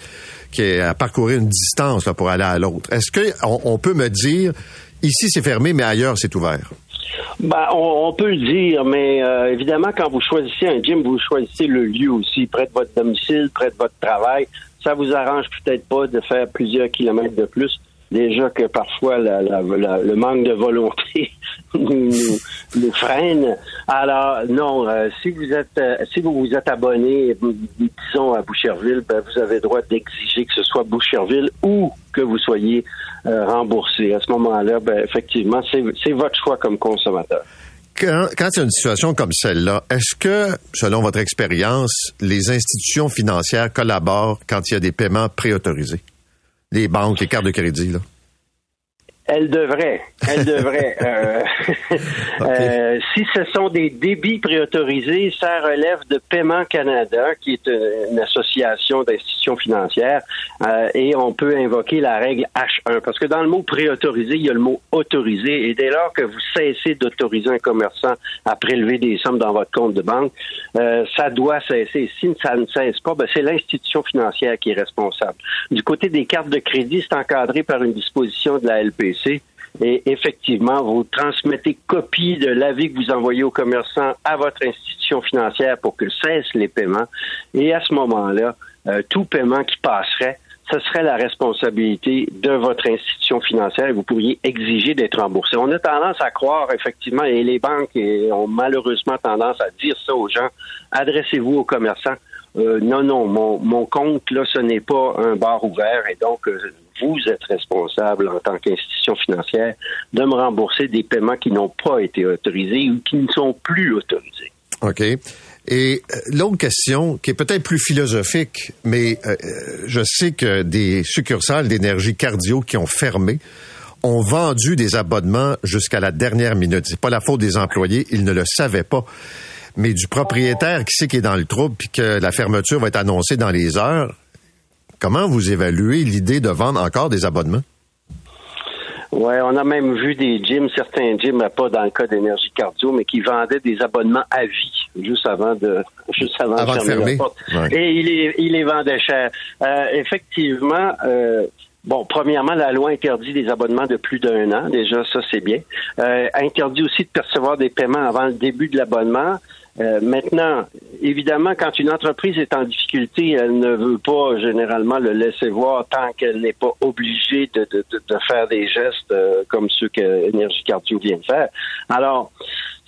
qu'il ait à parcourir une distance là, pour aller à l'autre. Est-ce que on, on peut me dire ici c'est fermé mais ailleurs c'est ouvert Ben, on, peut le dire, mais euh, évidemment, quand vous choisissez un gym, vous choisissez le lieu aussi, près de votre domicile, près de votre travail. Ça vous arrange peut-être pas de faire plusieurs kilomètres de plus. Déjà que parfois le manque de volonté nous, freine. Alors non, euh, si vous êtes euh, si vous vous êtes abonné, disons à Boucherville, ben, vous avez droit d'exiger que ce soit Boucherville ou que vous soyez euh, remboursé. À ce moment-là, ben, effectivement, c'est votre choix comme consommateur. Quand, quand il y a une situation comme celle-là, est-ce que, selon votre expérience, les institutions financières collaborent quand il y a des paiements préautorisés? Les banques, les cartes de crédit, là. Elle devrait. Elle devrait. Euh, euh, si ce sont des débits préautorisés, ça relève de Paiement Canada, qui est euh, une association d'institutions financières, euh, et on peut invoquer la règle H1. Parce que dans le mot préautorisé, il y a le mot autorisé, et dès lors que vous cessez d'autoriser un commerçant à prélever des sommes dans votre compte de banque, ça doit cesser. Si ça ne cesse pas, ben, c'est l'institution financière qui est responsable. Du côté des cartes de crédit, c'est encadré par une disposition de la Et effectivement, vous transmettez copie de l'avis que vous envoyez au commerçant à votre institution financière pour que cessent les paiements. Et à ce moment-là, euh, tout paiement qui passerait, ce serait la responsabilité de votre institution financière et vous pourriez exiger d'être remboursé. On a tendance à croire, effectivement, et les banques ont malheureusement tendance à dire ça aux gens, adressez-vous aux commerçants. Euh, non, non, mon, compte, là, ce n'est pas un bar ouvert et donc euh, vous êtes responsable en tant qu'institution financière de me rembourser des paiements qui n'ont pas été autorisés ou qui ne sont plus autorisés. OK. Et euh, l'autre question, qui est peut-être plus philosophique, mais euh, je sais que des succursales d'énergie cardio qui ont fermé ont vendu des abonnements jusqu'à la dernière minute. C'est pas la faute des employés, ils ne le savaient pas. Mais du propriétaire qui sait qu'il est dans le trouble puis que la fermeture va être annoncée dans les heures, comment vous évaluez l'idée de vendre encore des abonnements? Ouais, on a même vu des gyms, certains gyms, pas dans le cas d'énergie cardio, mais qui vendaient des abonnements à vie, juste avant de, juste avant, Avant de fermer fermer. la porte. Ouais. Et il les, il les vendait cher. Euh, effectivement, euh, Bon, premièrement, la loi interdit des abonnements de plus d'un an. Déjà, ça, c'est bien. Euh, interdit aussi de percevoir des paiements avant le début de l'abonnement. Euh, maintenant, évidemment, quand une entreprise est en difficulté, elle ne veut pas généralement le laisser voir tant qu'elle n'est pas obligée de, de, de, de faire des gestes euh, comme ceux que Énergie Cardio vient de faire. Alors,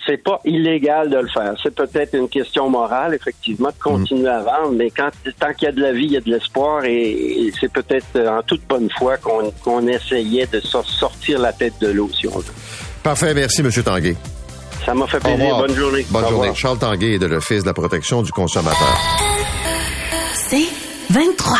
c'est pas illégal de le faire. C'est peut-être une question morale, effectivement, de continuer à vendre, mais quand tant qu'il y a de la vie, il y a de l'espoir, et, et c'est peut-être euh, en toute bonne foi qu'on essayait de sor- sortir la tête de l'eau, si on veut. Parfait, merci, M. Tanguay. Ça m'a fait plaisir. Bonne journée. Bonne Au journée. revoir. Charles Tanguay est de l'Office de la protection du consommateur. C'est 23.